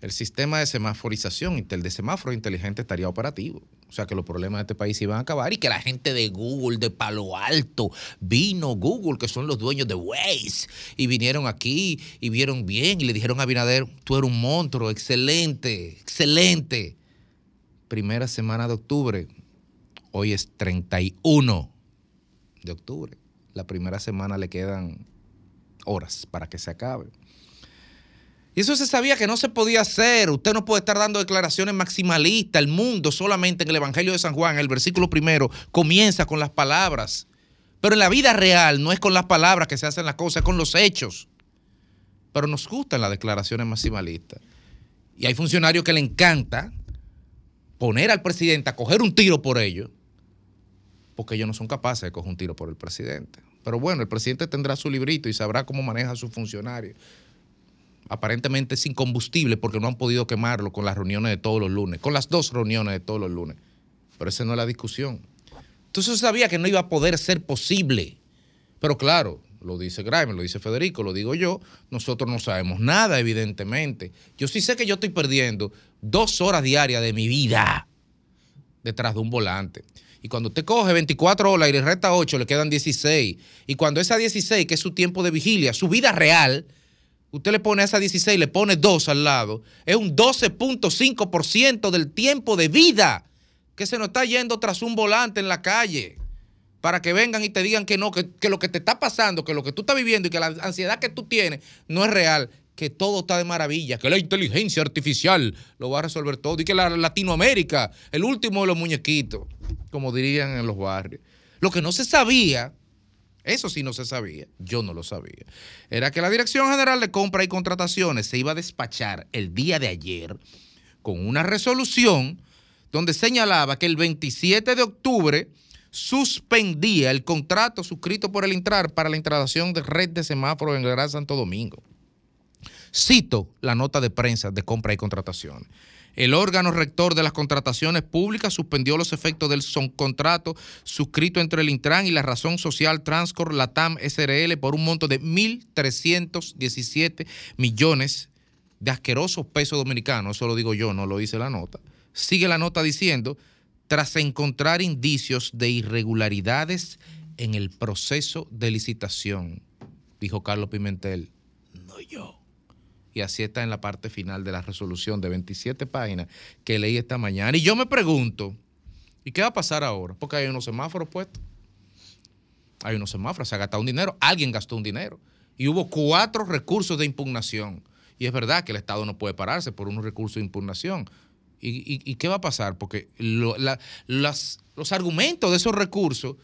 el sistema de semaforización, el de semáforo inteligente estaría operativo. O sea que los problemas de este país iban a acabar y que la gente de Google, de Palo Alto, vino Google, que son los dueños de Waze, y vinieron aquí y vieron bien y le dijeron a Binader, tú eres un monstruo, excelente, excelente. Primera semana de octubre, hoy es 31 de octubre. La primera semana le quedan horas para que se acabe. Y eso se sabía que no se podía hacer. Usted no puede estar dando declaraciones maximalistas. El mundo solamente en el Evangelio de San Juan, el versículo primero, comienza con las palabras. Pero en la vida real no es con las palabras que se hacen las cosas, es con los hechos. Pero nos gustan las declaraciones maximalistas. Y hay funcionarios que le encanta poner al presidente a coger un tiro por ellos, porque ellos no son capaces de coger un tiro por el presidente. Pero bueno, el presidente tendrá su librito y sabrá cómo maneja a sus funcionarios aparentemente sin combustible porque no han podido quemarlo con las reuniones de todos los lunes, con las dos reuniones de todos los lunes. Pero esa no es la discusión. Entonces sabía que no iba a poder ser posible. Pero claro, lo dice Grimes, lo dice Federico, lo digo yo, nosotros no sabemos nada, evidentemente. Yo sí sé que yo estoy perdiendo dos horas diarias de mi vida detrás de un volante. Y cuando usted coge 24 horas y le resta 8, le quedan 16. Y cuando esa 16, que es su tiempo de vigilia, su vida real, usted le pone a esa 16, le pone 2 al lado, es un 12.5% del tiempo de vida que se nos está yendo tras un volante en la calle. Para que vengan y te digan que no, que, que lo que te está pasando, que lo que tú estás viviendo y que la ansiedad que tú tienes no es real, que todo está de maravilla, que la inteligencia artificial lo va a resolver todo y que la Latinoamérica, el último de los muñequitos, como dirían en los barrios. Lo que no se sabía eso sí no se sabía, yo no lo sabía. Era que la Dirección General de Compra y Contrataciones se iba a despachar el día de ayer con una resolución donde señalaba que el 27 de octubre suspendía el contrato suscrito por el Intrar para la instalación de red de semáforos en el Gran Santo Domingo. Cito la nota de prensa de compra y contratación. El órgano rector de las contrataciones públicas suspendió los efectos del contrato suscrito entre el Intran y la Razón Social Transcor Latam SRL por un monto de 1.317 millones de asquerosos pesos dominicanos. Eso lo digo yo, no lo dice la nota. Sigue la nota diciendo, tras encontrar indicios de irregularidades en el proceso de licitación, dijo Carlos Pimentel, no yo y así está en la parte final de la resolución de 27 páginas que leí esta mañana. Y yo me pregunto, ¿y qué va a pasar ahora? Porque hay unos semáforos puestos. Hay unos semáforos, se ha gastado un dinero, alguien gastó un dinero. Y hubo cuatro recursos de impugnación. Y es verdad que el Estado no puede pararse por unos recursos de impugnación. ¿Y, y- qué va a pasar? Porque los argumentos de esos recursos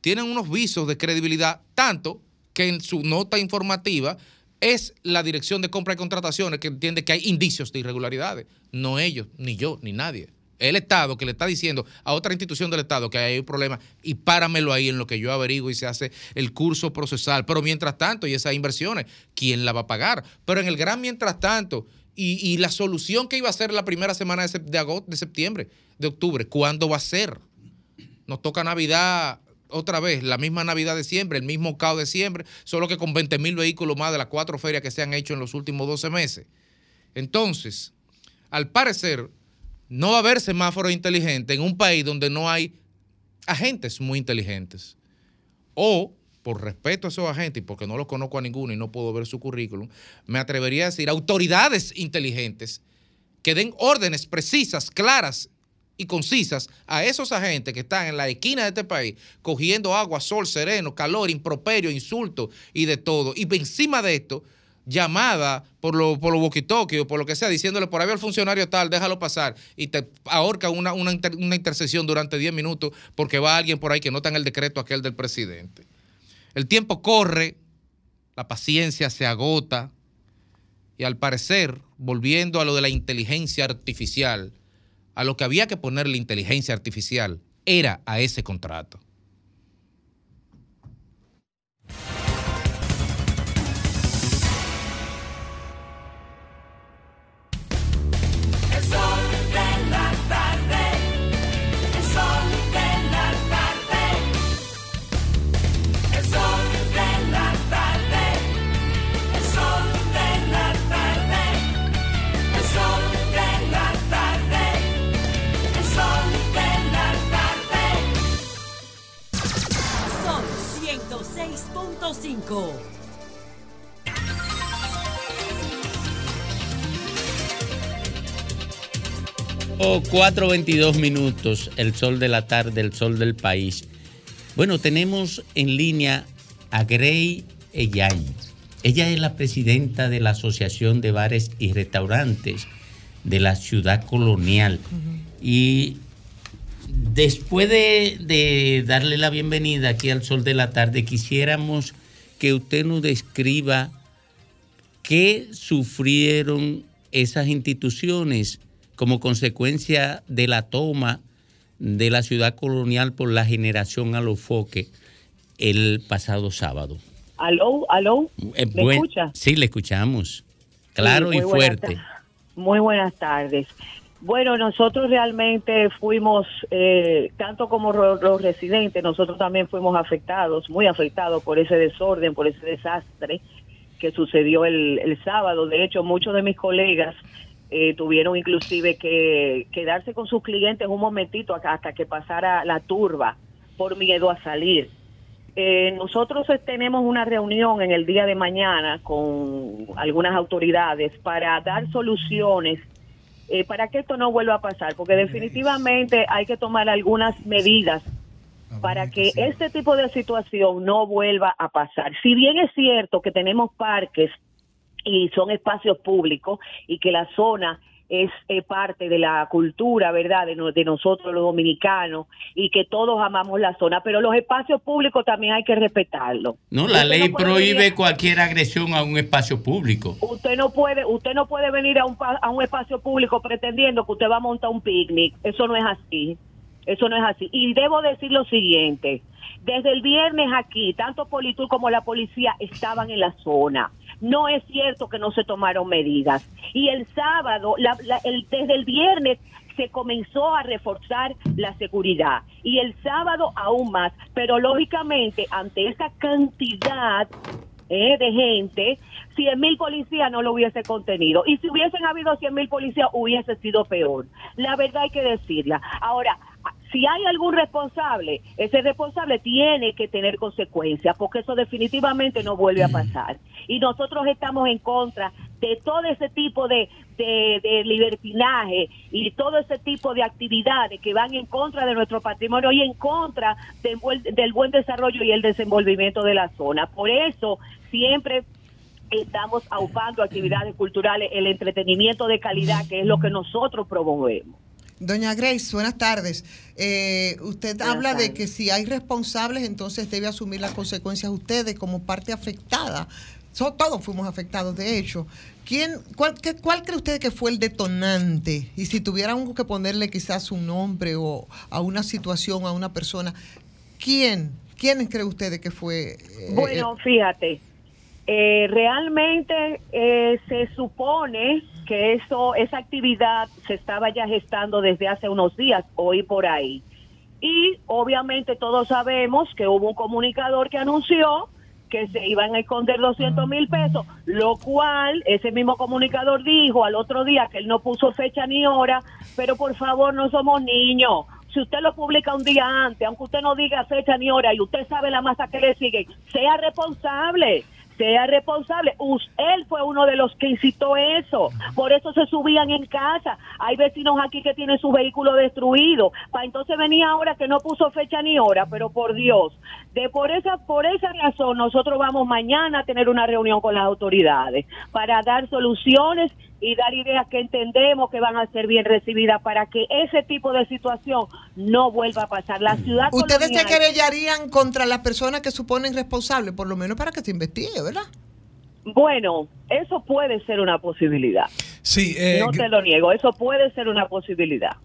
tienen unos visos de credibilidad, tanto que en su nota informativa es la Dirección de Compra y Contrataciones que entiende que hay indicios de irregularidades. No ellos, ni yo, ni nadie. El Estado que le está diciendo a otra institución del Estado que hay un problema y páramelo ahí en lo que yo averiguo y se hace el curso procesal. Pero mientras tanto, y esas inversiones, ¿quién la va a pagar? Pero en el gran mientras tanto, y, y la solución que iba a ser la primera semana de, agosto, de septiembre, de octubre, ¿cuándo va a ser? Nos toca Navidad otra vez, la misma Navidad de siempre, el mismo caos de siempre, solo que con 20 mil vehículos más de las cuatro ferias que se han hecho en los últimos 12 meses. Entonces, al parecer, no va a haber semáforos inteligentes en un país donde no hay agentes muy inteligentes. O, por respeto a esos agentes y porque no los conozco a ninguno y no puedo ver su currículum, me atrevería a decir autoridades inteligentes que den órdenes precisas, claras y concisas a esos agentes que están en la esquina de este país cogiendo agua, sol, sereno, calor, improperio, insulto y de todo. Y encima de esto, llamada por los por lo o por lo que sea, diciéndole por ahí va el funcionario tal, déjalo pasar y te ahorca una, una, una intercesión durante 10 minutos porque va alguien por ahí que no está en el decreto aquel del presidente. El tiempo corre, la paciencia se agota Y al parecer, volviendo a lo de la inteligencia artificial, a lo que había que ponerle inteligencia artificial era a ese contrato. Son 106.5. O 4.22 minutos, el sol de la tarde, el sol del país. Bueno, tenemos en línea a Grey Eyay. Ella es la presidenta de la Asociación de Bares y Restaurantes de la Ciudad Colonial. Y después de, de darle la bienvenida aquí al sol de la tarde, quisiéramos que usted nos describa qué sufrieron esas instituciones como consecuencia de la toma de la ciudad colonial por la generación Alofoque el pasado sábado. Aló, aló, Eh, ¿me buen- escucha? Sí, le escuchamos. Claro Sí, y buenas fuerte. Muy buenas tardes. Bueno, nosotros realmente fuimos, eh, tanto como los residentes, nosotros también fuimos afectados, muy afectados por ese desorden, por ese desastre que sucedió el, el sábado. De hecho, muchos de mis colegas eh, tuvieron inclusive que quedarse con sus clientes un momentito hasta, hasta que pasara la turba por miedo a salir. Eh, nosotros eh, tenemos una reunión en el día de mañana con algunas autoridades para dar soluciones eh, para que esto no vuelva a pasar, porque definitivamente hay que tomar algunas medidas para que este tipo de situación no vuelva a pasar. Si bien es cierto que tenemos parques y son espacios públicos y que la zona es eh, parte de la cultura, ¿verdad? De, no- de nosotros los dominicanos y que todos amamos la zona, pero los espacios públicos también hay que respetarlos. No, la Usted ley prohíbe venir- cualquier agresión a un espacio público. Usted no puede, usted no puede venir a un, a un espacio público pretendiendo que usted va a montar un picnic. Eso no es así. Eso no es así. Y debo decir lo siguiente. Desde el viernes aquí, tanto Politur como la policía estaban en la zona. No es cierto que no se tomaron medidas. Y el sábado, la- la- el- desde el viernes, se comenzó a reforzar la seguridad. Y el sábado aún más. Pero lógicamente, ante esa cantidad eh, de gente, 100 mil policías no lo hubiese contenido. Y si hubiesen habido 100 mil policías, hubiese sido peor. La verdad hay que decirla. Ahora, si hay algún responsable, ese responsable tiene que tener consecuencias, porque eso definitivamente no vuelve a pasar. Y nosotros estamos en contra de todo ese tipo de, de, de libertinaje y todo ese tipo de actividades que van en contra de nuestro patrimonio y en contra del buen, del buen desarrollo y el desenvolvimiento de la zona. Por eso siempre estamos aupando actividades culturales, el entretenimiento de calidad, que es lo que nosotros promovemos. Doña Grace, buenas tardes. Eh, usted habla de que si hay responsables, entonces debe asumir las consecuencias ustedes como parte afectada. So- todos fuimos afectados, de hecho. ¿Quién, cuál, qué- ¿Cuál cree usted que fue el detonante? Y si tuviéramos que ponerle quizás un nombre o a una situación, a una persona, ¿quién? ¿Quién cree usted que fue? eh, Bueno, fíjate, eh, realmente eh, se supone que eso, esa actividad se estaba ya gestando desde hace unos días, hoy por ahí. Y obviamente todos sabemos que hubo un comunicador que anunció que se iban a esconder 200 mil pesos, lo cual ese mismo comunicador dijo al otro día que él no puso fecha ni hora, pero por favor no somos niños. Si usted lo publica un día antes, aunque usted no diga fecha ni hora y usted sabe la masa que le sigue, sea responsable sea responsable. Él fue uno de los que incitó eso. Por eso se subían en casa. Hay vecinos aquí que tienen su vehículo destruido. Para entonces venía ahora que no puso fecha ni hora, pero por Dios. De por esa por esa razón nosotros vamos mañana a tener una reunión con las autoridades para dar soluciones y dar ideas que entendemos que van a ser bien recibidas para que ese tipo de situación no vuelva a pasar. La ciudad Ustedes se querellarían contra las personas que suponen responsables, por lo menos para que se investigue, ¿verdad? Bueno, eso puede ser una posibilidad. Sí, eh, no te lo niego, eso puede ser una posibilidad.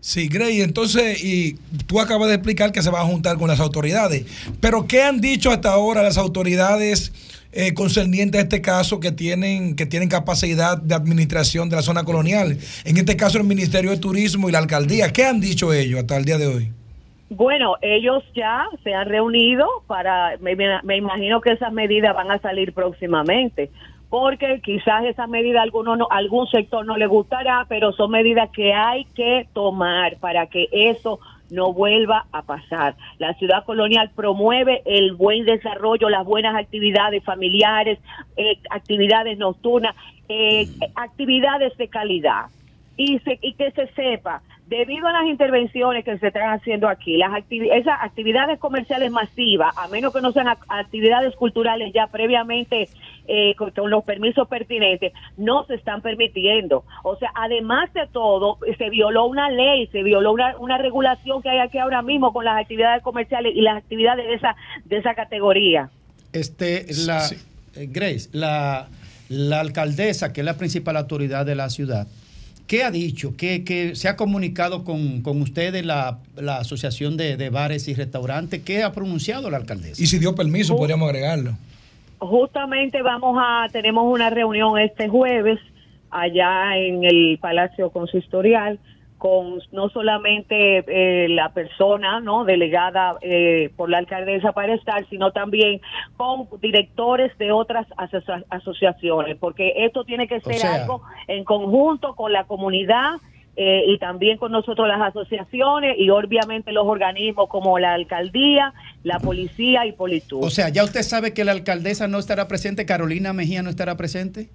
Sí, Grey, entonces, y tú acabas de explicar que se va a juntar con las autoridades, pero ¿qué han dicho hasta ahora las autoridades eh, concernientes a este caso que tienen, que tienen capacidad de administración de la zona colonial? En este caso, el Ministerio de Turismo y la Alcaldía. ¿Qué han dicho ellos hasta el día de hoy? Bueno, ellos ya se han reunido para, me, imagino que esas medidas van a salir próximamente, porque quizás esas medidas alguno no- algún sector no le gustará, pero son medidas que hay que tomar para que eso no vuelva a pasar. La ciudad colonial promueve el buen desarrollo, las buenas actividades familiares, eh, actividades nocturnas, eh, actividades de calidad y, se- y que se sepa, debido a las intervenciones que se están haciendo aquí, las esas actividades comerciales masivas, a menos que no sean ac- actividades culturales ya previamente eh, con, con los permisos pertinentes, no se están permitiendo. O sea, además de todo, se violó una ley, se violó una, una regulación que hay aquí ahora mismo con las actividades comerciales y las actividades de esa, de esa categoría. Este, la, eh, Grace, la, la alcaldesa, que es la principal autoridad de la ciudad, ¿qué ha dicho? ¿Qué, qué se ha comunicado con, con ustedes, la, la Asociación de, de Bares y Restaurantes? ¿Qué ha pronunciado la alcaldesa? Y si dio permiso, podríamos agregarlo. Justamente vamos a, tenemos una reunión este jueves allá en el Palacio Consistorial con no solamente eh, la persona no delegada eh, por la alcaldesa para estar, sino también con directores de otras asocia- asociaciones, porque esto tiene que ser sea- algo en conjunto con la comunidad eh, y también con nosotros las asociaciones y obviamente los organismos como la alcaldía, la policía y Politur. O sea, ya usted sabe que la alcaldesa no estará presente, Carolina Mejía no estará presente.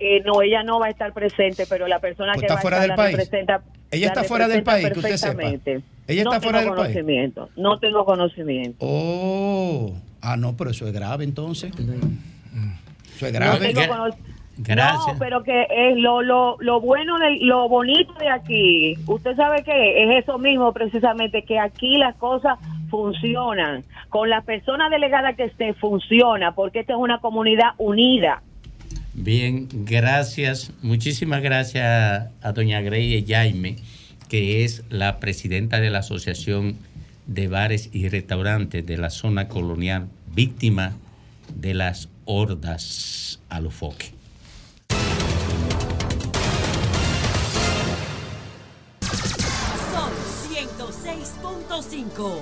Eh, no, ella no va a estar presente, pero la persona Pues que está va a fuera estar del la país. representa. Ella la está fuera del país, que usted sepa. perfectamente. Ella no está fuera tengo del país. conocimiento, No tengo conocimiento. Oh, ah, no, pero eso es grave entonces. Eso es No grave. tengo cono- Gracias. No, pero que es lo, lo, lo bueno, de, lo bonito de aquí, usted sabe que es eso mismo precisamente, que aquí las cosas funcionan. Con la persona delegada que esté, funciona, porque esta es una comunidad unida. Bien, gracias. Muchísimas gracias a doña Grey Jaime, que es la presidenta de la Asociación de Bares y Restaurantes de la Zona Colonial, víctima de las hordas alufoque. Son 106.5.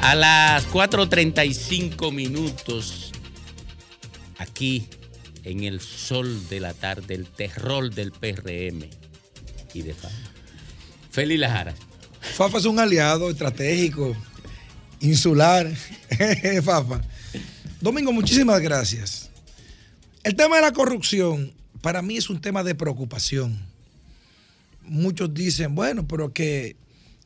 A las 4.35 minutos, aquí en el sol de la tarde, el terror del PRM y de Fafa. Félix Lajara. Fafa es un aliado estratégico, insular. Fafa. Domingo, muchísimas gracias. El tema de la corrupción para mí es un tema de preocupación. Muchos dicen, bueno, pero que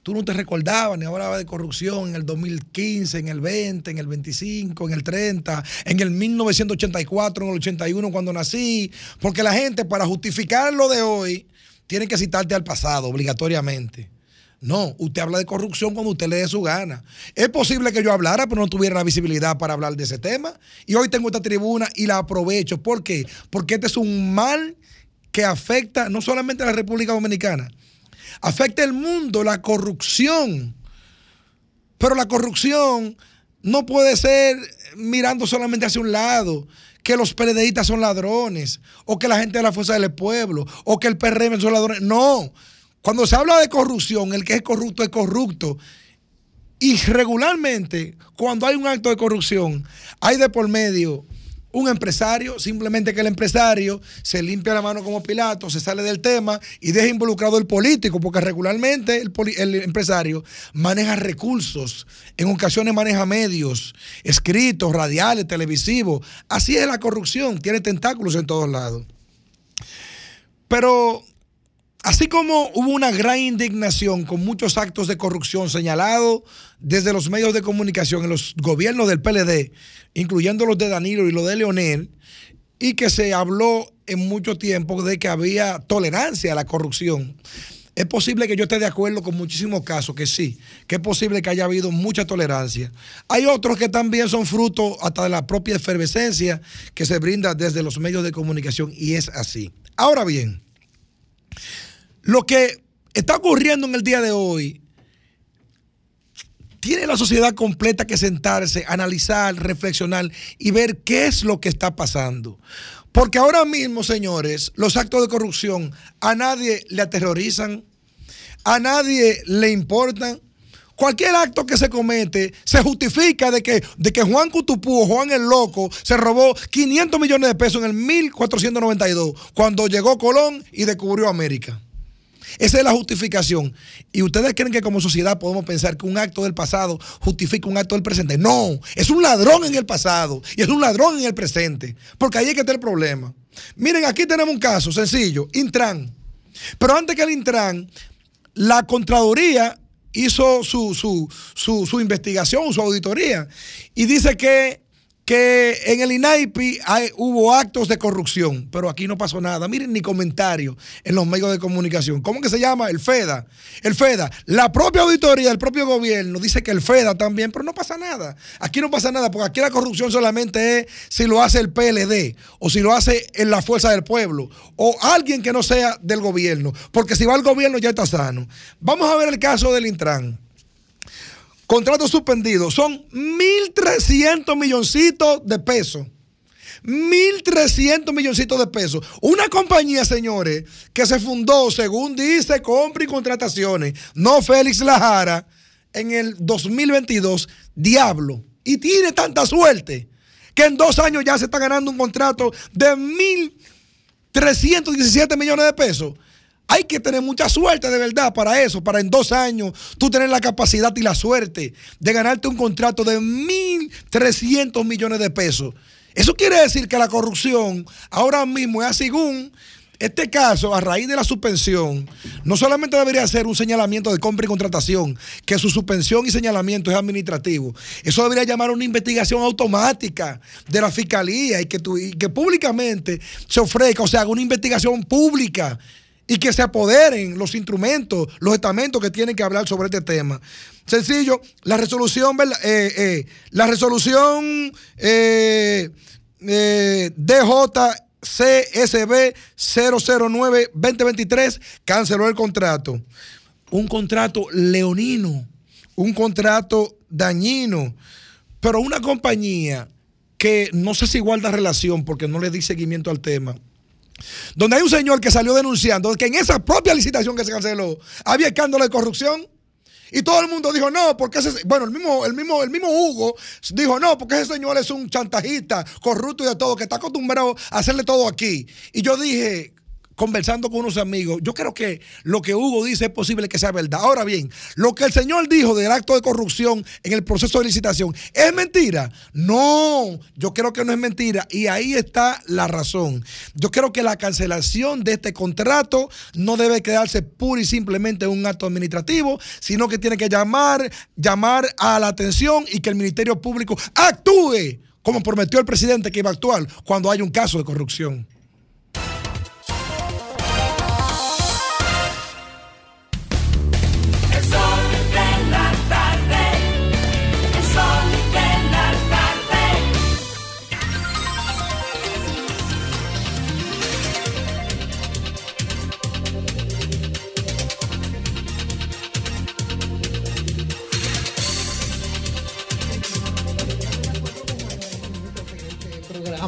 tú no te recordabas ni hablabas de corrupción en el 2015, en el 20, en el 25, en el 30, en el 1984, en el 81 cuando nací, porque la gente para justificar lo de hoy tiene que citarte al pasado obligatoriamente. No, usted habla de corrupción cuando usted le dé su gana. Es posible que yo hablara, pero no tuviera la visibilidad para hablar de ese tema. Y hoy tengo esta tribuna y la aprovecho. ¿Por qué? Porque este es un mal que afecta no solamente a la República Dominicana, afecta el mundo, la corrupción. Pero la corrupción no puede ser mirando solamente hacia un lado, que los PLDistas son ladrones, o que la gente de la Fuerza del Pueblo, o que el PRM son ladrones. No. Cuando se habla de corrupción, el que es corrupto es corrupto. Y regularmente, cuando hay un acto de corrupción, hay de por medio un empresario, simplemente que el empresario se limpia la mano como Pilato, se sale del tema y deja involucrado el político, porque regularmente el, empresario maneja recursos, en ocasiones maneja medios, escritos, radiales, televisivos. Así es la corrupción, tiene tentáculos en todos lados. Pero Así como hubo una gran indignación con muchos actos de corrupción señalados desde los medios de comunicación en los gobiernos del PLD, incluyendo los de Danilo y los de Leonel, y que se habló en mucho tiempo de que había tolerancia a la corrupción. es posible que yo esté de acuerdo con muchísimos casos, que sí, que es posible que haya habido mucha tolerancia. Hay otros que también son fruto hasta de la propia efervescencia que se brinda desde los medios de comunicación y es así. Ahora bien, lo que está ocurriendo en el día de hoy tiene la sociedad completa que sentarse, analizar, reflexionar y ver qué es lo que está pasando. Porque ahora mismo, señores, los actos de corrupción a nadie le aterrorizan, a nadie le importan. Cualquier acto que se comete se justifica de que, de que Juan Cutupú o Juan el Loco se robó 500 millones de pesos en el 1492, cuando llegó Colón y descubrió América. Esa es la justificación. ¿Y ustedes creen que como sociedad podemos pensar que un acto del pasado justifica un acto del presente? No, es un ladrón en el pasado y es un ladrón en el presente. Porque ahí es que está el problema. Miren, aquí tenemos un caso sencillo, Intran. Pero antes que el Intran, la Contraloría hizo su, su, su, su investigación, su auditoría, y dice que que en el INAIPI hay, hubo actos de corrupción, pero aquí no pasó nada. Miren ni comentarios en los medios de comunicación. ¿Cómo que se llama? El FEDA. El FEDA. La propia auditoría del propio gobierno dice que el FEDA también, pero no pasa nada. Aquí no pasa nada, porque aquí la corrupción solamente es si lo hace el PLD o si lo hace en la fuerza del pueblo o alguien que no sea del gobierno, porque si va al gobierno ya está sano. Vamos a ver el caso del Intran. Contratos suspendidos son 1.300 milloncitos de pesos. 1.300 milloncitos de pesos. Una compañía, señores, que se fundó, según dice, compra y contrataciones, no Félix Lajara, en el 2022, Diablo. Y tiene tanta suerte que en dos años ya se está ganando un contrato de 1.317 millones de pesos. Hay que tener mucha suerte de verdad para eso, para en dos años tú tener la capacidad y la suerte de ganarte un contrato de 1.300 millones de pesos. Eso quiere decir que la corrupción ahora mismo es según este caso, a raíz de la suspensión, no solamente debería ser un señalamiento de compra y contratación, que su suspensión y señalamiento es administrativo. Eso debería llamar una investigación automática de la fiscalía y que, tu- y que públicamente se ofrezca, o sea, haga una investigación pública y que se apoderen los instrumentos, los estamentos que tienen que hablar sobre este tema. Sencillo, la resolución. Eh, eh, la resolución eh, eh, DJCSB 009-2023 canceló el contrato. Un contrato leonino, un contrato dañino, pero una compañía que no sé si guarda relación porque no le di seguimiento al tema donde hay un señor que salió denunciando que en esa propia licitación que se canceló había escándalo de corrupción. Y todo el mundo dijo, no, porque ese, bueno, el mismo, el mismo, el mismo Hugo dijo, no, porque ese señor es un chantajista, corrupto y de todo, que está acostumbrado a hacerle todo aquí. Y yo dije, conversando con unos amigos, yo creo que lo que Hugo dice es posible que sea verdad. Ahora bien, lo que el señor dijo del acto de corrupción en el proceso de licitación, ¿es mentira? No, yo creo que no es mentira. Y ahí está la razón. Yo creo que la cancelación de este contrato no debe quedarse pura y simplemente en un acto administrativo, sino que tiene que llamar, llamar a la atención y que el Ministerio Público actúe como prometió el presidente que iba a actuar cuando hay un caso de corrupción.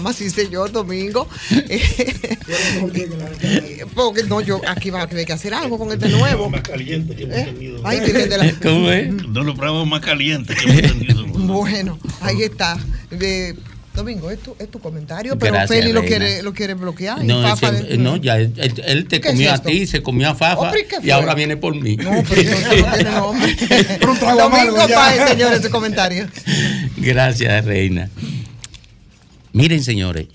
Programa, sí señor, domingo. Porque no, yo aquí va a tener que hacer algo con este nuevo. Más caliente que hemos ¿Eh? tenido. Ay, Virgen de la- ¿Cómo es? No los programas más calientes que hemos tenido. Bueno, ahí está. De- Domingo, es tu, es tu comentario, pero Gracias, Feli lo quiere, lo quiere bloquear. y No, Fafa ese- de- no, ya él, te ¿Qué es comió a ti, se comió a Fafa ¿y ahora viene por mí. No, pero eso no tiene nombre. trago Domingo. Páez, señores, su comentario. Gracias, Reina. Miren, señores,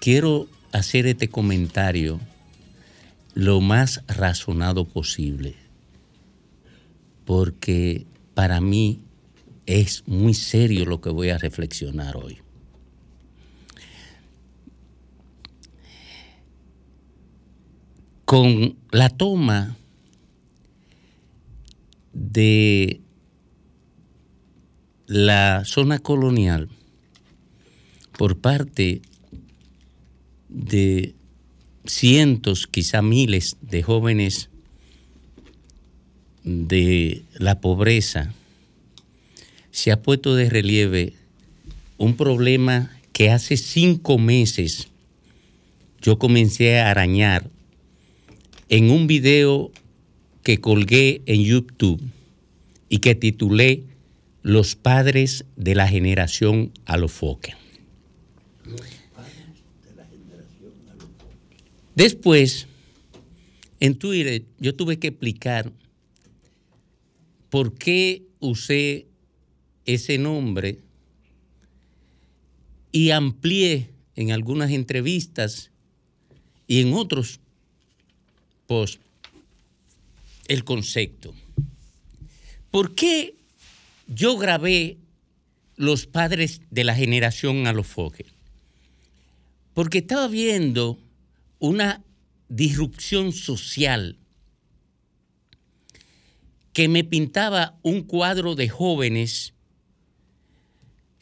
quiero hacer este comentario lo más razonado posible, porque para mí es muy serio lo que voy a reflexionar hoy. con la toma de la zona colonial por parte de cientos, quizá miles de jóvenes de la pobreza, se ha puesto de relieve un problema que hace cinco meses yo comencé a arañar en un video que colgué en YouTube y que titulé Los padres de la generación Alofoque. Después, en Twitter, yo tuve que explicar por qué usé ese nombre y amplié en algunas entrevistas y en otros posts el concepto. ¿Por qué yo grabé los padres de la generación Alofoque? Porque estaba viendo una disrupción social que me pintaba un cuadro de jóvenes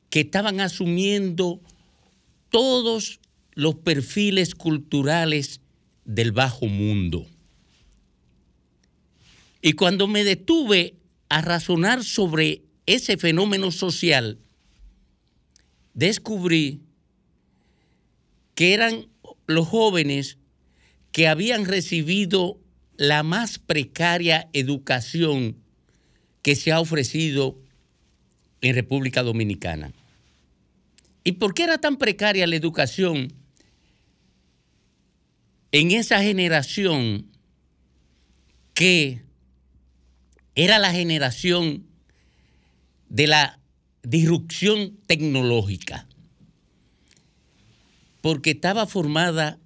que estaban asumiendo todos los perfiles culturales del bajo mundo. Y cuando me detuve a razonar sobre ese fenómeno social, descubrí que eran los jóvenes que habían recibido la más precaria educación que se ha ofrecido en República Dominicana. ¿Y por qué era tan precaria la educación en esa generación que era la generación de la disrupción tecnológica? Porque estaba formada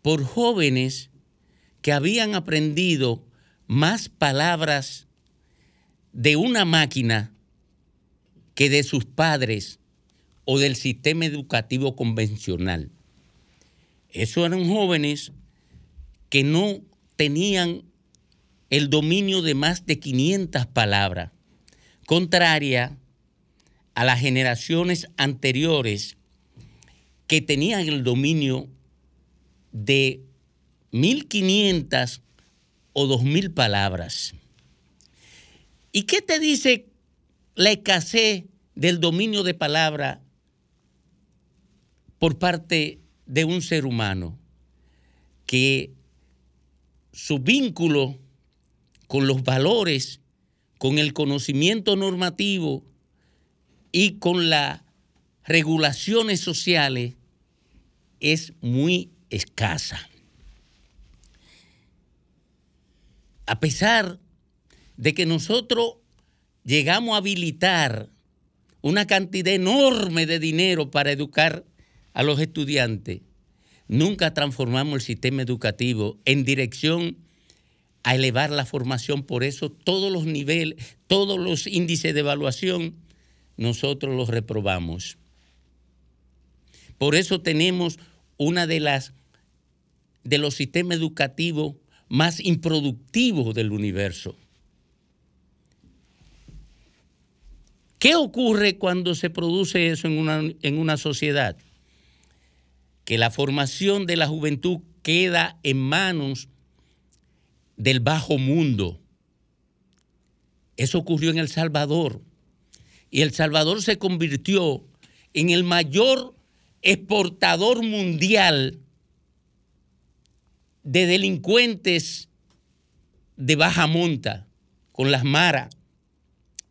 por jóvenes que habían aprendido más palabras de una máquina que de sus padres o del sistema educativo convencional. Esos eran jóvenes que no tenían el dominio de más de 500 palabras, contraria a las generaciones anteriores que tenían el dominio de 1500 o 2000 palabras. ¿Y qué te dice la escasez del dominio de palabra por parte de un ser humano? Que su vínculo con los valores, con el conocimiento normativo y con las regulaciones sociales es muy escasa. A pesar de que nosotros llegamos a habilitar una cantidad enorme de dinero para educar a los estudiantes, nunca transformamos el sistema educativo en dirección a elevar la formación. Por eso todos los niveles, todos los índices de evaluación, nosotros los reprobamos. Por eso tenemos una de las de los sistemas educativos más improductivos del universo. ¿Qué ocurre cuando se produce eso en una, en una sociedad? Que la formación de la juventud queda en manos del bajo mundo. Eso ocurrió en El Salvador. Y El Salvador se convirtió en el mayor exportador mundial de delincuentes de baja monta con las maras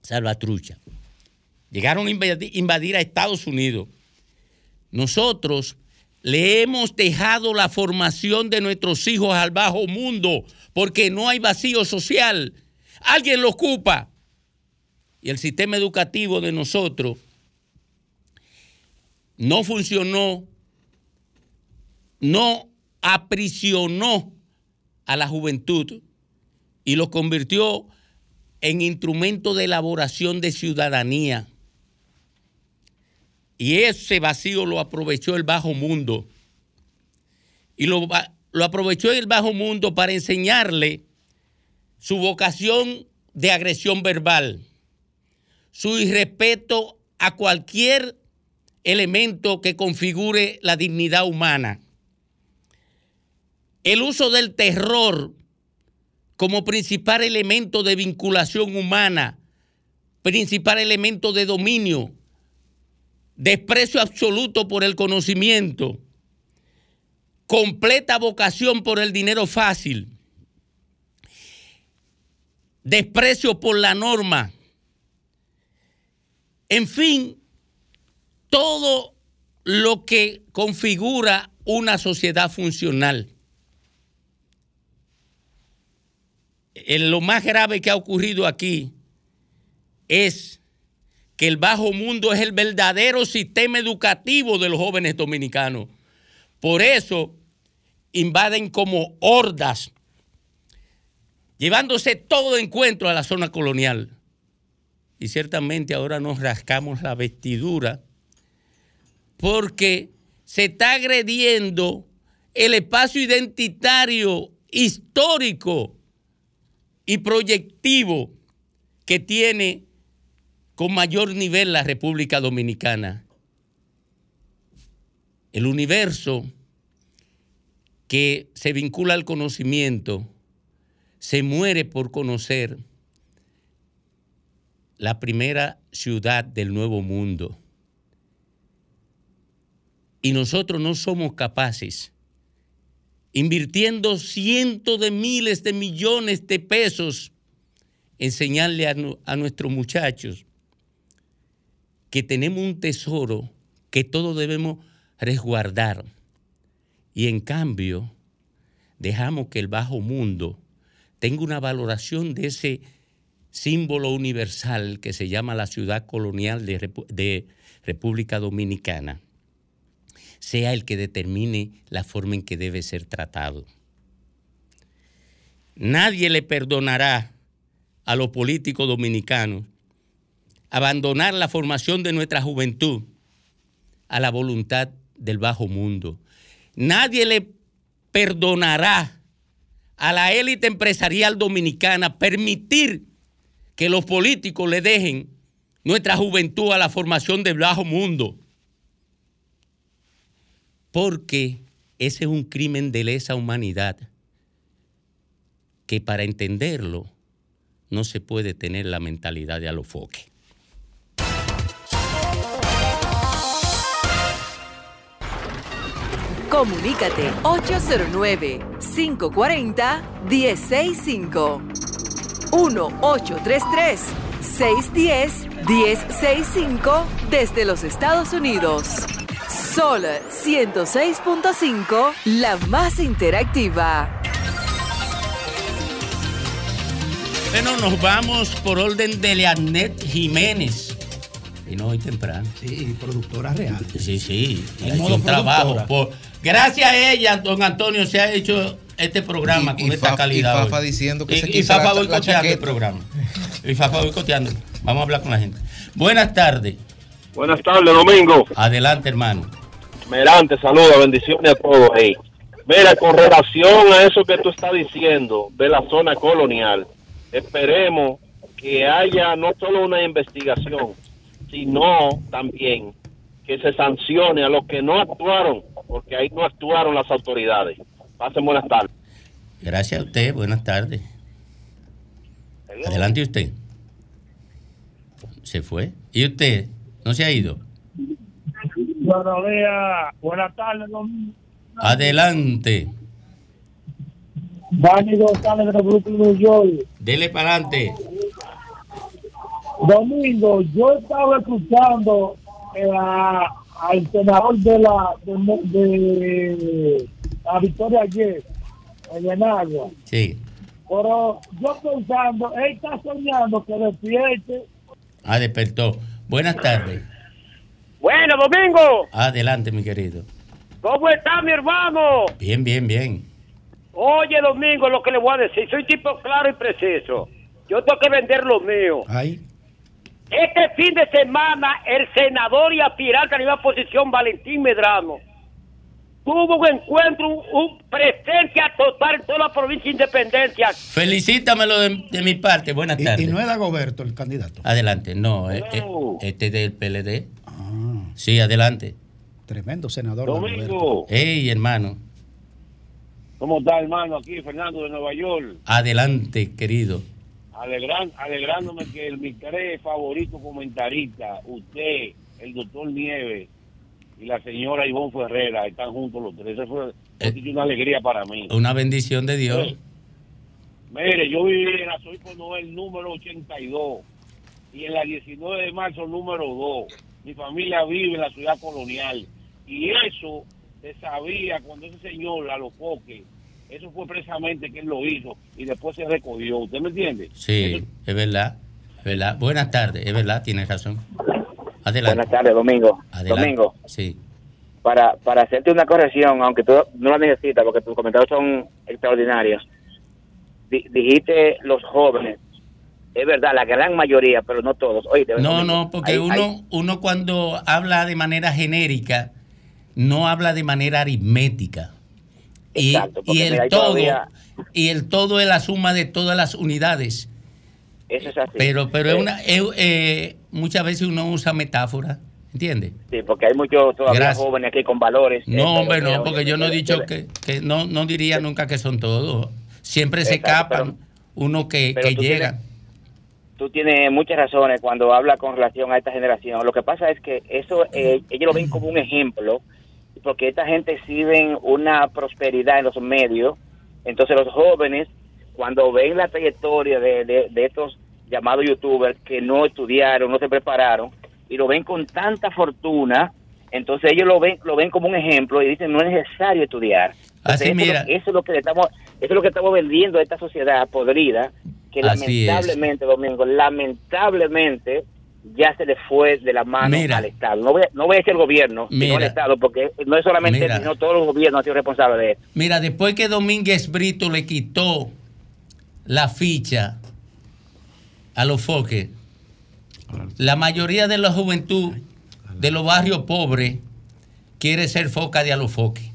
salvatrucha. Llegaron a invadi- invadir a Estados Unidos. Nosotros le hemos dejado la formación de nuestros hijos al bajo mundo porque no hay vacío social. Alguien lo ocupa. Y el sistema educativo de nosotros no funcionó, no aprisionó a la juventud y lo convirtió en instrumento de elaboración de ciudadanía. Y ese vacío lo aprovechó el bajo mundo y lo, lo aprovechó el bajo mundo para enseñarle su vocación de agresión verbal, su irrespeto a cualquier elemento que configure la dignidad humana, el uso del terror como principal elemento de vinculación humana, principal elemento de dominio, desprecio absoluto por el conocimiento, completa vocación por el dinero fácil, desprecio por la norma, en fin, todo lo que configura una sociedad funcional. En lo más grave que ha ocurrido aquí es que el bajo mundo es el verdadero sistema educativo de los jóvenes dominicanos. Por eso invaden como hordas, llevándose todo encuentro a la zona colonial. Y ciertamente ahora nos rascamos la vestidura porque se está agrediendo el espacio identitario, histórico y proyectivo que tiene con mayor nivel la República Dominicana. El universo que se vincula al conocimiento se muere por conocer la primera ciudad del nuevo mundo. Y nosotros no somos capaces, invirtiendo cientos de miles de millones de pesos, enseñarle a, nu- a nuestros muchachos que tenemos un tesoro que todos debemos resguardar. Y en cambio, dejamos que el bajo mundo tenga una valoración de ese símbolo universal que se llama la ciudad colonial de República Dominicana, sea el que determine la forma en que debe ser tratado. Nadie le perdonará a los políticos dominicanos abandonar la formación de nuestra juventud a la voluntad del bajo mundo. Nadie le perdonará a la élite empresarial dominicana permitir que los políticos le dejen nuestra juventud a la formación del bajo mundo. Porque ese es un crimen de lesa humanidad que para entenderlo no se puede tener la mentalidad de alofoque. Comunícate 809-540-1065. 1-833-610-1065 desde los Estados Unidos. Sol 106.5, la más interactiva. Bueno, nos vamos por orden de Leanet Jiménez. Y no hoy temprano. Sí, productora real. Sí, sí. y En ha hecho modo un trabajo. por- gracias a ella, don Antonio, se ha hecho este programa Y- con y esta Fafa- calidad. y Fafa hoy. diciendo que y, se y Fafa boicoteando el programa. Y Fafa boicoteando. Vamos a hablar con la gente. Buenas tardes. Buenas tardes, Domingo. Adelante, hermano. Merante, saludos, bendiciones a todos ahí. Mira, con relación a eso que tú estás diciendo de la zona colonial, esperemos que haya no solo una investigación, sino también que se sancione a los que no actuaron, porque ahí no actuaron las autoridades. Pasen buenas tardes. Gracias a usted. Buenas tardes. Adelante usted. Se fue. ¿Y usted? ¿No se ha ido? Buenos días, buenas tardes, Domingo. Adelante. Dani González de Brooklyn, New York. Dele para adelante. Domingo, yo estaba escuchando eh, a- al senador de la de, de la Victoria ayer, en Enagua. Sí. Pero yo pensando, él está soñando que despierte. Ah, despertó. Buenas tardes. Bueno, Domingo, Adelante, mi querido. ¿cómo está mi hermano? Bien, bien, bien. Oye, Domingo, lo que le voy a decir, soy tipo claro y preciso. Yo tengo que vender lo mío. Ahí. Este fin de semana, el senador y aspirante a la posición, Valentín Medrano, tuvo un encuentro, un, un presencia total en toda la provincia de Independencia. Felicítamelo de, de mi parte. Buenas Y, tardes. y no es Dagoberto el candidato. Adelante. No, eh, eh, este es del PLD. Sí, adelante. Tremendo senador. Domingo. Dagoberto. Ey, hermano. ¿Cómo está, hermano? Aquí, Fernando de Nueva York. Adelante, querido. Alegran, alegrándome que el, mis tres favoritos comentaristas, usted, el doctor Nieves y la señora Ivonne Ferrera, están juntos los tres. Eso fue es una alegría para mí. Una bendición de Dios. Mire, yo viví en la Soy Noel número 82 y en la 19 de marzo número 2. Mi familia vive en la ciudad colonial y eso se sabía cuando ese señor a los foques, eso fue precisamente que él lo hizo y después se recogió. ¿Usted me entiende? Sí, es verdad. Es verdad. Buenas tardes, es verdad, tienes razón. Adelante. Buenas tardes, Domingo. Adelante. Domingo, Sí. para, para hacerte una corrección, aunque tú no la necesitas porque tus comentarios son extraordinarios, di- dijiste los jóvenes. Es verdad, la gran mayoría, pero no todos. Oye, No, no, porque hay- uno, hay- uno cuando habla de manera genérica, no habla de manera aritmética. Y, Exacto, porque y el todo, todavía- y el todo es la suma de todas las unidades. Eso es así. Pero, pero es Eh, una, eh, muchas veces uno usa metáfora, ¿entiendes? Sí, porque hay muchos todavía Gracias. jóvenes aquí con valores. No, pero hombre, no, porque yo no he dicho que, que no, no diría nunca que son todos. Siempre se escapan uno que, llega. Tú tienes muchas razones cuando habla con relación a esta generación. Lo que pasa es que eso eh, ellos lo ven como un ejemplo, porque esta gente exhiben una prosperidad en los medios. Entonces los jóvenes, cuando ven la trayectoria de, de- de estos llamados youtubers que no estudiaron, no se prepararon, y lo ven con tanta fortuna, entonces ellos lo ven lo ven como un ejemplo y dicen no es necesario estudiar. Entonces, Así, eso, lo- mira. eso es lo que le estamos eso es lo que estamos vendiendo a esta sociedad podrida que Así es. lamentablemente Domingo lamentablemente ya se le fue de la mano Mira. al Estado no voy, a- no voy a decir el gobierno sino Mira. al Estado porque no es solamente Mira. él, sino todos los gobiernos han sido responsables de esto Mira, después que Domínguez Brito le quitó la ficha a los foques, la mayoría de la juventud de los barrios pobres quiere ser foca de a los foques.